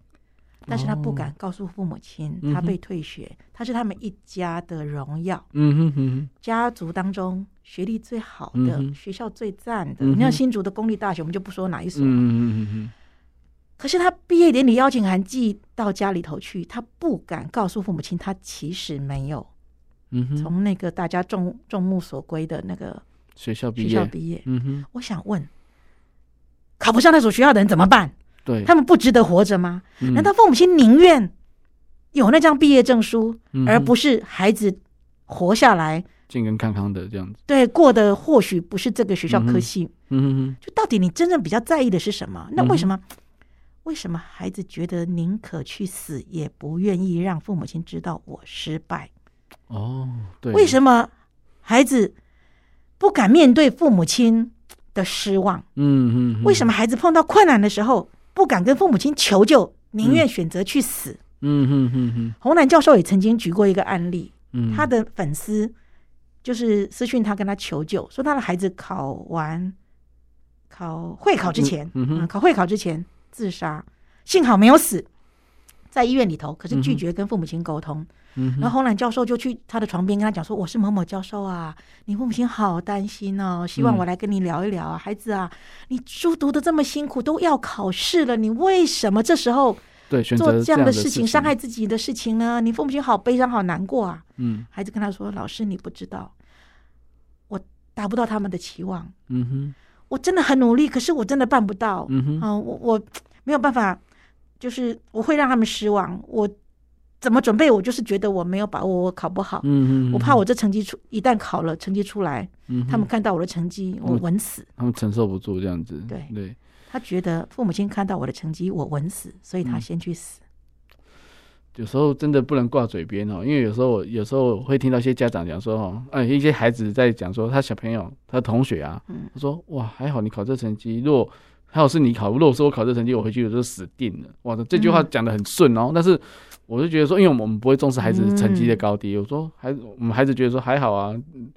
但是他不敢告诉父母亲他被退学，他是他们一家的荣耀，嗯哼哼，家族当中学历最好的，学校最赞的，你像新竹的公立大学，我们就不说哪一所，嗯哼。可是他毕业典礼邀请函寄到家里头去，他不敢告诉父母亲，他其实没有，嗯，从那个大家众众目所归的那个学校毕业，学校毕业，嗯哼，我想问，考不上那所学校的人怎么办？对，他们不值得活着吗？难道父母亲宁愿有那张毕业证书，而不是孩子活下来
健健康康的这样子？
对，过的或许不是这个学校科系，嗯哼，就到底你真正比较在意的是什么？那为什么？为什么孩子觉得宁可去死，也不愿意让父母亲知道我失败？哦，对。为什么孩子不敢面对父母亲的失望？嗯嗯。为什么孩子碰到困难的时候不敢跟父母亲求救，宁愿选择去死？嗯哼哼哼。洪兰教授也曾经举过一个案例，他的粉丝就是私讯他跟他求救，说他的孩子考完考会考之前，嗯，考会考之前。自杀，幸好没有死。在医院里头，可是拒绝跟父母亲沟通。嗯、然后洪兰教授就去他的床边跟他讲说：“我是某某教授啊，你父母亲好担心哦，希望我来跟你聊一聊啊，嗯、孩子啊，你书读的这么辛苦，都要考试了，你为什么这时候对做这样的事情，伤害自己的事情呢？你父母亲好悲伤，好难过啊。”嗯，孩子跟他说：“老师，你不知道，我达不到他们的期望。嗯哼，我真的很努力，可是我真的办不到。嗯哼，啊，我我没有办法，就是我会让他们失望。我。”怎么准备？我就是觉得我没有把握，我考不好。嗯嗯，我怕我这成绩出，一旦考了成绩出来，嗯，他们看到我的成绩，我稳死。
他们承受不住这样子。
对对，他觉得父母亲看到我的成绩，我稳死，所以他先去死。
有时候真的不能挂嘴边哦，因为有时候有时候会听到一些家长讲说哦，哎，一些孩子在讲说他小朋友他同学啊，他说哇还好你考这成绩，如果还有是你考，如果说我考这成绩，我回去我就死定了。哇，这句话讲的很顺哦，但是。我就觉得说，因为我们不会重视孩子成绩的高低。我说孩子，我们孩子觉得说还好啊。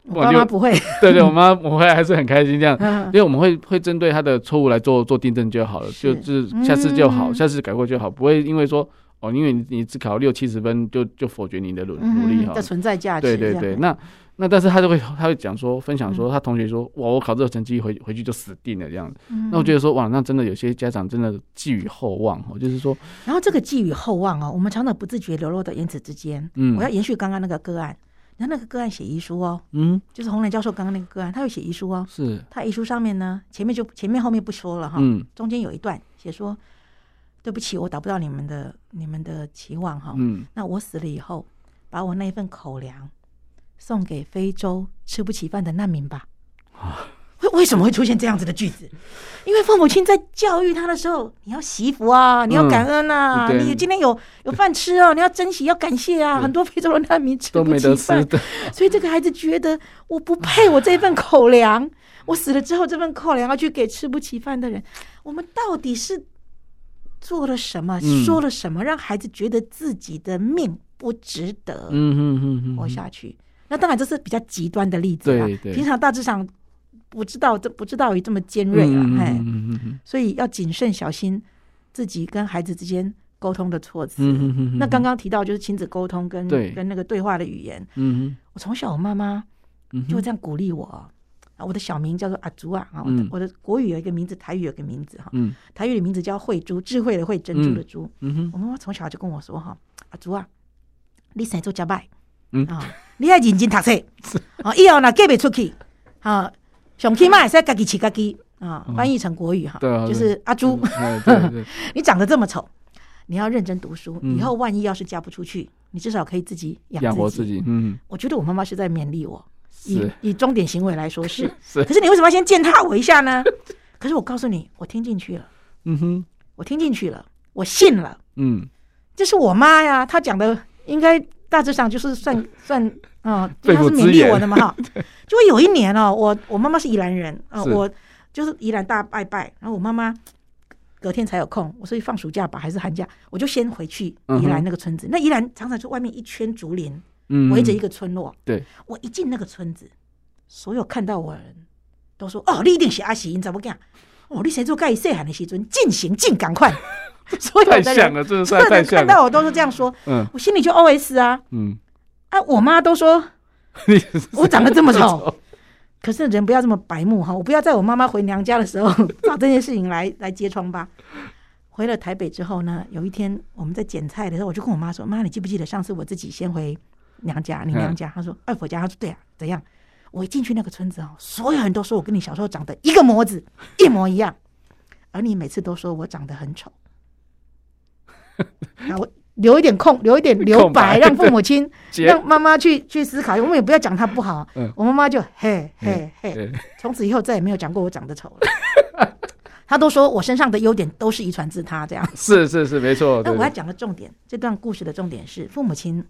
我妈妈不会。<laughs>
对对，我妈我会还是很开心这样，因为我们会会针对他的错误来做做订正就好了，就就是下次就好，下次改过就好，不会因为说哦，因为你你只考六七十分就就否决你的努努力哈。
的存在价值。
对对对，那。那但是他就会他会讲说分享说他同学说哇我考这个成绩回回去就死定了这样子，那我觉得说哇那真的有些家长真的寄予厚望哦，就是说，
然后这个寄予厚望哦，我们常常不自觉流落到言辞之间，嗯，我要延续刚刚那个个案，然后那个个案写遗书哦，嗯，就是洪兰教授刚刚那个个案，他有写遗书哦，是。他遗书上面呢前面就前面后面不说了哈，嗯，中间有一段写说对不起我达不到你们的你们的期望哈，嗯，那我死了以后把我那一份口粮。送给非洲吃不起饭的难民吧。啊为为什么会出现这样子的句子？<laughs> 因为父母亲在教育他的时候，你要惜福啊，你要感恩啊，你今天有有饭吃哦，你要珍惜，要感谢啊。很多非洲的难民吃不起饭，<laughs> 所以这个孩子觉得我不配我这份口粮，<laughs> 我死了之后这份口粮要去给吃不起饭的人。我们到底是做了什么，说了什么，让孩子觉得自己的命不值得？嗯嗯嗯嗯，活下去。那当然这是比较极端的例子啊，平常大致上不知道这不知道有这么尖锐了，哎，所以要谨慎小心自己跟孩子之间沟通的措辞。那刚刚提到就是亲子沟通跟跟那个对话的语言。我从小我妈妈就这样鼓励我。啊，我的小名叫做阿珠啊，啊，我的国语有一个名字，台语有一个名字哈，台语的名字叫慧珠，智慧的慧，珍珠的珠。我妈妈从小就跟我说哈，阿珠啊，你生做家拜。嗯。啊，你要认真读书啊！<laughs> 以后呢，嫁不出去啊，上起码也是自己饲自己啊。翻译成国语哈，就是阿珠，<laughs> 你长得这么丑，你要认真读书。以后万一要是嫁不出去，你至少可以自己养活自己。嗯，我觉得我妈妈是在勉励我，以以终点行为来说 <laughs> 是。可是你为什么要先践踏我一下呢？可是我告诉你，我听进去了。嗯哼，我听进去了，我信了。嗯，这是我妈呀，她讲的应该。大致上就是算 <laughs> 算啊，他是勉励我的嘛哈。<laughs> 就有一年哦，我我妈妈是宜兰人啊，我就是宜兰大拜拜，然后我妈妈隔天才有空，我所以放暑假吧还是寒假，我就先回去宜兰那个村子。那宜兰常常就外面一圈竹林，围着一个村落。对，我一进那个村子，所有看到我的人都说：“哦，你一定是阿喜，你怎么讲？哦，你谁做盖细汉的时阵，进行进赶快。” <laughs> 所有的人，太像了，真的太像了。看到我都是这样说，嗯，我心里就 OS 啊，嗯，啊，我妈都说，<laughs> 我长得这么丑，可是人不要这么白目哈，我不要在我妈妈回娘家的时候 <laughs> 找这件事情来来揭穿吧。回了台北之后呢，有一天我们在捡菜的时候，我就跟我妈说：“妈，你记不记得上次我自己先回娘家？你娘家？”她说：“外婆家。”她说：“对啊，怎样？”我一进去那个村子哦，所有人都说我跟你小时候长得一个模子，一模一样，而你每次都说我长得很丑。<laughs> 然后留一点空，留一点留白，让父母亲、让妈妈去去思考。我们也不要讲他不好。我妈妈就嘿嘿嘿，从此以后再也没有讲过我长得丑了。他都说我身上的优点都是遗传自他，这样 <laughs>
是是是没错。
那我要讲的重点，这段故事的重点是父母亲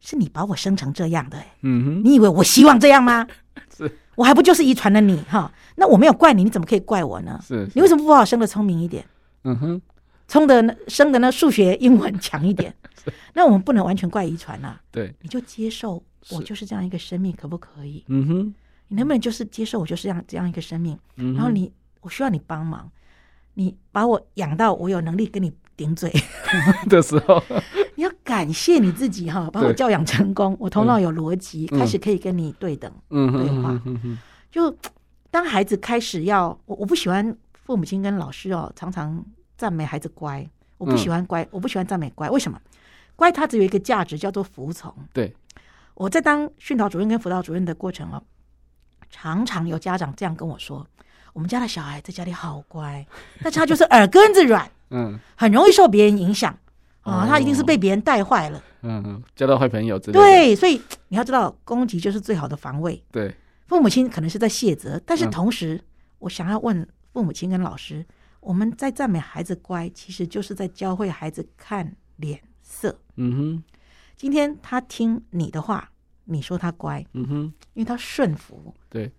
是你把我生成这样的，嗯哼，你以为我希望这样吗？<laughs> 是我还不就是遗传了你哈？那我没有怪你，你怎么可以怪我呢？是你为什么不把我生的聪明一点？嗯哼。冲的生的那数学英文强一点，<laughs> 那我们不能完全怪遗传呐。对，你就接受我就是这样一个生命，可不可以？嗯哼，你能不能就是接受我就是这样这样一个生命？然后你我需要你帮忙，你把我养到我有能力跟你顶嘴。<laughs>
的时候，<laughs>
你要感谢你自己哈，把我教养成功，我头脑有逻辑，开始可以跟你对等嗯对话。就当孩子开始要我，我不喜欢父母亲跟老师哦，常常赞美孩子乖，我不喜欢乖，我不喜欢赞美乖，为什么？乖，它只有一个价值，叫做服从。
对，
我在当训导主任跟辅导主任的过程哦，常常有家长这样跟我说。我们家的小孩在家里好乖，但是他就是耳根子软，<laughs> 嗯，很容易受别人影响啊，他一定是被别人带坏了，
嗯嗯，交到坏朋友之类的。
对，所以你要知道，攻击就是最好的防卫。
对，
父母亲可能是在卸责，但是同时，我想要问父母亲跟老师，我们在赞美孩子乖，其实就是在教会孩子看脸色。嗯哼，今天他听你的话，你说他乖，嗯哼，因为他顺服。
对，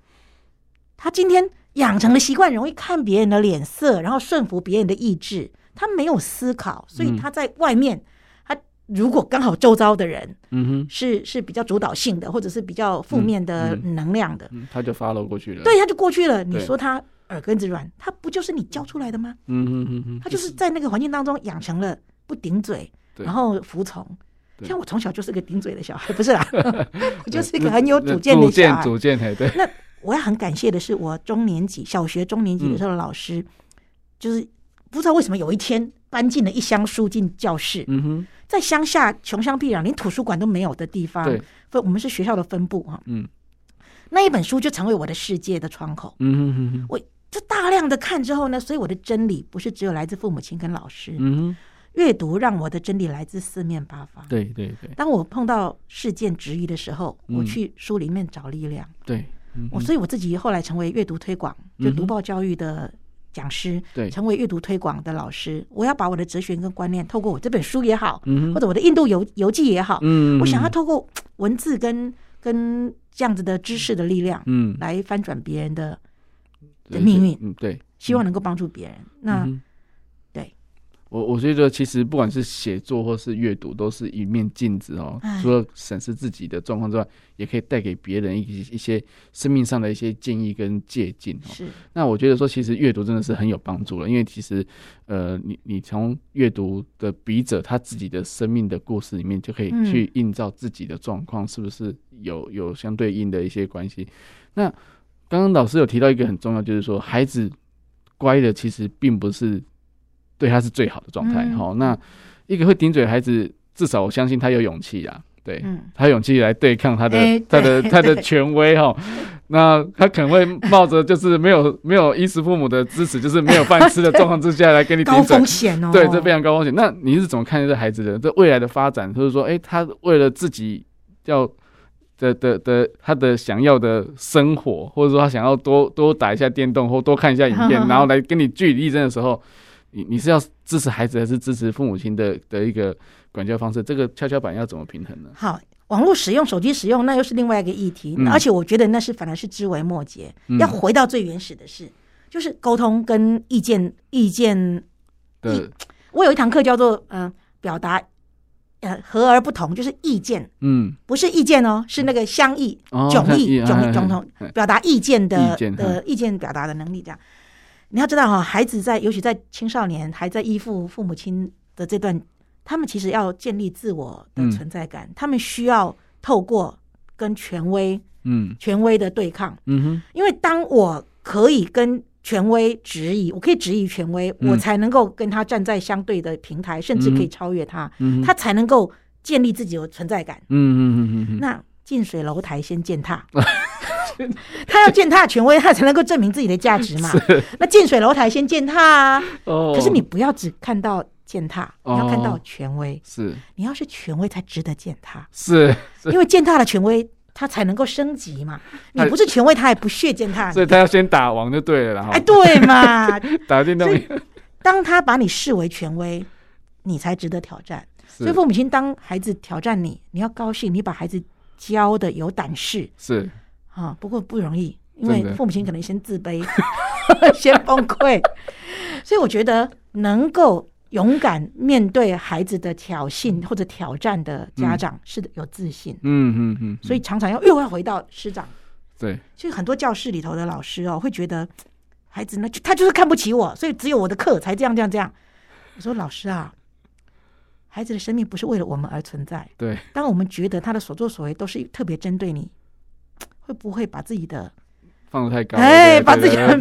他今天。养成了习惯，容易看别人的脸色，然后顺服别人的意志。他没有思考，所以他在外面，嗯、他如果刚好周遭的人，嗯哼，是是比较主导性的，或者是比较负面的能量的，
嗯嗯、他就 follow 过去了。
对，他就过去了。你说他耳根子软，他不就是你教出来的吗？嗯嗯嗯嗯，他就是在那个环境当中养成了不顶嘴，然后服从。像我从小就是个顶嘴的小孩，不是啦，<laughs> <laughs> 我就是一个很有主见的小孩。
主见，主见，对。
那。我要很感谢的是，我中年级小学中年级的时候的老师，嗯、就是不知道为什么有一天搬进了一箱书进教室。嗯哼，在乡下穷乡僻壤，连图书馆都没有的地方，对，我们是学校的分部哈。嗯，那一本书就成为我的世界的窗口。嗯哼哼哼，我就大量的看之后呢，所以我的真理不是只有来自父母亲跟老师。嗯哼，阅读让我的真理来自四面八方。对对对，当我碰到事件质疑的时候，我去书里面找力量。对。我所以我自己后来成为阅读推广，就读报教育的讲师，对，成为阅读推广的老师。我要把我的哲学跟观念，透过我这本书也好，或者我的印度游游记也好，我想要透过文字跟跟这样子的知识的力量，嗯，来翻转别人的的命运，嗯对，希望能够帮助别人。那对。
我我觉得其实不管是写作或是阅读，都是一面镜子哦。除了审视自己的状况之外，也可以带给别人一一些生命上的一些建议跟借鉴。是。那我觉得说，其实阅读真的是很有帮助了，因为其实呃，你你从阅读的笔者他自己的生命的故事里面，就可以去映照自己的状况是不是有有相对应的一些关系。那刚刚老师有提到一个很重要，就是说孩子乖的其实并不是。对他是最好的状态，好、嗯，那一个会顶嘴的孩子，至少我相信他有勇气啊，对、嗯、他有勇气来对抗他的、欸、他的 <laughs> 他的权威哈，那他可能会冒着就是没有 <laughs> 没有衣食父母的支持，就是没有饭吃的状况之下来跟你 <laughs> 顶嘴，
高风险哦，
对，这非常高风险。那你是怎么看待这孩子的这未来的发展？就是说，哎，他为了自己要的的的他的想要的生活，或者说他想要多多打一下电动或多看一下影片，<laughs> 然后来跟你据理力争的时候。你你是要支持孩子，还是支持父母亲的的一个管教方式？这个跷跷板要怎么平衡呢？
好，网络使用、手机使用，那又是另外一个议题。嗯、而且我觉得那是反而是枝微末节。嗯、要回到最原始的事，就是沟通跟意见，意见。对。我有一堂课叫做嗯、呃，表达呃和而不同，就是意见。嗯。不是意见哦，是那个相异、迥异、迥异迥同，表达意见的意见的意见表达的能力这样。你要知道哈，孩子在，尤其在青少年还在依附父母亲的这段，他们其实要建立自我的存在感，嗯、他们需要透过跟权威，嗯，权威的对抗，嗯哼，因为当我可以跟权威质疑，我可以质疑权威，嗯、我才能够跟他站在相对的平台，甚至可以超越他，嗯、他才能够建立自己的存在感，嗯嗯嗯嗯，那近水楼台先践踏。<laughs> 他要践踏权威，他才能够证明自己的价值嘛。<laughs> 那近水楼台先践踏啊。哦。可是你不要只看到践踏，哦、你要看到权威。是。你要是权威才值得践踏。是。是因为践踏了权威，他才能够升级嘛。你不是权威，他也不屑践踏。
所以他要先打王就对了。
哎，对嘛。<laughs>
打电动。
当他把你视为权威，你才值得挑战。所以父母亲当孩子挑战你，你要高兴，你把孩子教的有胆识。是。啊，不过不容易，因为父母亲可能先自卑，<laughs> 先崩溃，所以我觉得能够勇敢面对孩子的挑衅或者挑战的家长是有自信。嗯嗯嗯，所以常常要又要回到师长。对，其实很多教室里头的老师哦，会觉得孩子呢，他就是看不起我，所以只有我的课才这样这样这样。我说老师啊，孩子的生命不是为了我们而存在。
对，
当我们觉得他的所作所为都是特别针对你，会不会把自己的
放的太高？
哎，把自己的命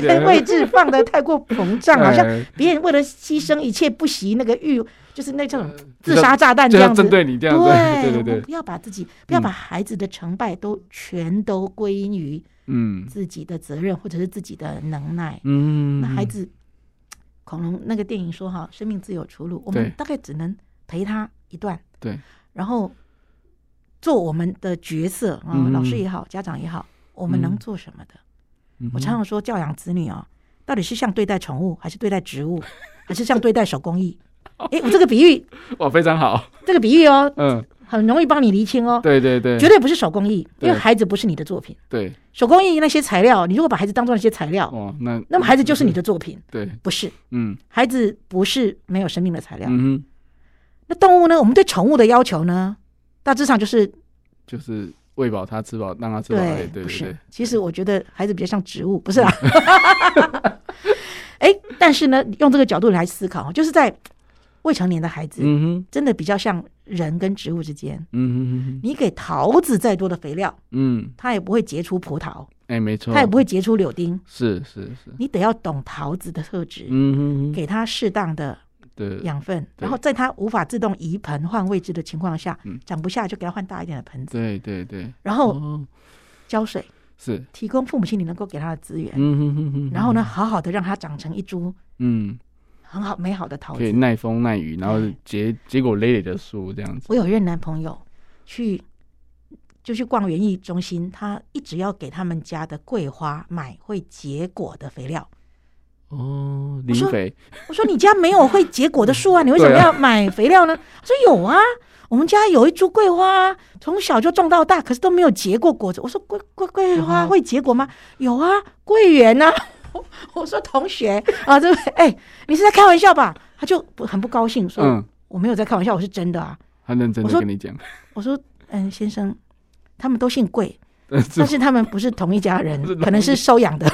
跟位置放的太过膨胀，<laughs> 好像别人为了牺牲一切不惜那个欲，就是那种自杀炸弹这样子，
针对你这样子。对对对，
不要把自己，不要把孩子的成败都全都归因于嗯自己的责任或者是自己的能耐。嗯，那孩子。恐龙那个电影说哈，生命自有出路。我们大概只能陪他一段，
对，
然后做我们的角色啊，老师也好，家长也好，我们能做什么的？我常常说，教养子女啊，到底是像对待宠物，还是对待植物，<laughs> 还是像对待手工艺？哎，我这个比喻 <laughs>
哇，非常好，
这个比喻哦，嗯。很容易帮你厘清哦，
对对对，
绝对不是手工艺，因为孩子不是你的作品。
对，
手工艺那些材料，你如果把孩子当做那些材料，哦，那那么孩子就是你的作品。
对，
不是，嗯，孩子不是没有生命的材料。嗯，那动物呢？我们对宠物的要求呢？大致上就是
就是喂饱他，吃饱让他吃饱。对对，不是。
其实我觉得孩子比较像植物，不是啦。<laughs> 哎，但是呢，用这个角度来思考，就是在。未成年的孩子，嗯哼，真的比较像人跟植物之间，嗯哼，你给桃子再多的肥料，嗯，它也不会结出葡萄，
哎，没错，
它也不会结出柳丁，
是是是，
你得要懂桃子的特质，嗯哼，给它适当的养分，然后在它无法自动移盆换位置的情况下，长不下就给它换大一点的盆子，
对对对，
然后浇水，
是。提
供父母亲你能够给它的资源，嗯哼哼哼，然后呢，好好的让它长成一株，嗯。很好，美好的桃子。
可以耐风耐雨，然后结结果累累的树这样子。
我有任男朋友去就去逛园艺中心，他一直要给他们家的桂花买会结果的肥料。
哦，磷肥。
我说你家没有会结果的树啊，<laughs> 你为什么要买肥料呢？他说有啊，我们家有一株桂花，从小就种到大，可是都没有结过果子。我说桂桂桂花会结果吗？有啊，桂圆啊。<laughs> 我说同学啊，这位哎，你是在开玩笑吧？他就不很不高兴，说我没有在开玩笑，我是真的啊。
他认真的跟你讲。
我说嗯，先生，他们都姓桂，<laughs> 但是他们不是同一家人，可能是收养的。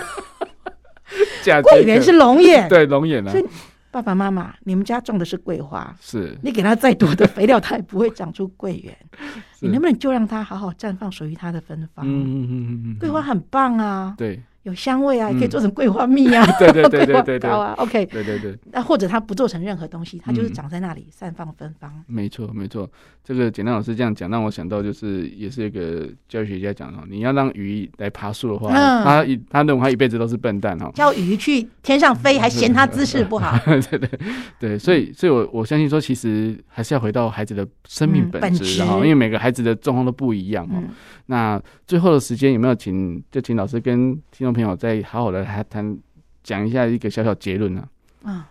桂圆是龙眼，<laughs>
对龙眼啊。
所以爸爸妈妈，你们家种的是桂花，
是
你给它再多的肥料，它也不会长出桂圆。<laughs> 你能不能就让它好好绽放属于它的芬芳？嗯嗯嗯嗯，桂花很棒啊。
对。
有香味啊，可以做成桂花蜜啊，
对对对对对，<laughs>
啊，OK，
对对对。
那或者它不做成任何东西，它就是长在那里散放芬芳。
没错没错，这个简单老师这样讲，让我想到就是也是一个教育学家讲哦，你要让鱼来爬树的话，他一他认为他一辈子都是笨蛋哈。
叫鱼去天上飞，还嫌它姿势不好。<laughs>
对对对，所以所以我我相信说，其实还是要回到孩子的生命本质哈，因为每个孩子的状况都不一样哦。那最后的时间有没有请就请老师跟听众朋友再好好的谈谈讲一下一个小小结论呢？
啊，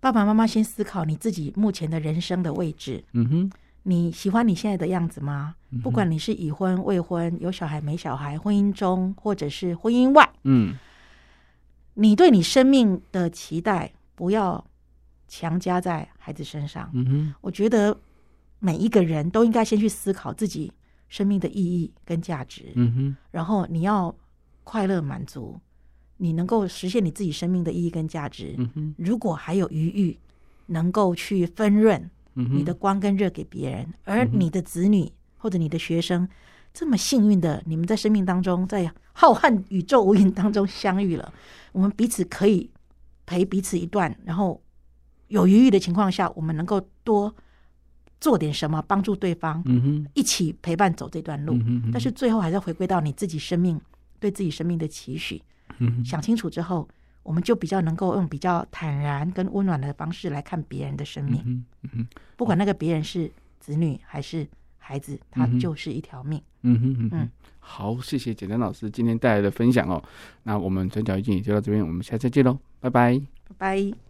爸爸妈妈先思考你自己目前的人生的位置。嗯哼，你喜欢你现在的样子吗？不管你是已婚未婚，有小孩没小孩，婚姻中或者是婚姻外，嗯，你对你生命的期待不要强加在孩子身上。嗯哼，我觉得每一个人都应该先去思考自己。生命的意义跟价值，嗯哼，然后你要快乐满足，你能够实现你自己生命的意义跟价值，嗯哼，如果还有余裕，能够去分润你的光跟热给别人，嗯，而你的子女或者你的学生这么幸运的，你们在生命当中在浩瀚宇宙无垠当中相遇了，我们彼此可以陪彼此一段，然后有余裕的情况下，我们能够多。做点什么帮助对方，嗯哼，一起陪伴走这段路。嗯哼，但是最后还是要回归到你自己生命，对自己生命的期许。嗯，想清楚之后，我们就比较能够用比较坦然跟温暖的方式来看别人的生命。嗯嗯，不管那个别人是子女还是孩子，他就是一条命。嗯哼嗯嗯，
好，谢谢简单老师今天带来的分享哦。那我们转角遇见也就到这边，我们下次再见喽，拜拜，
拜拜。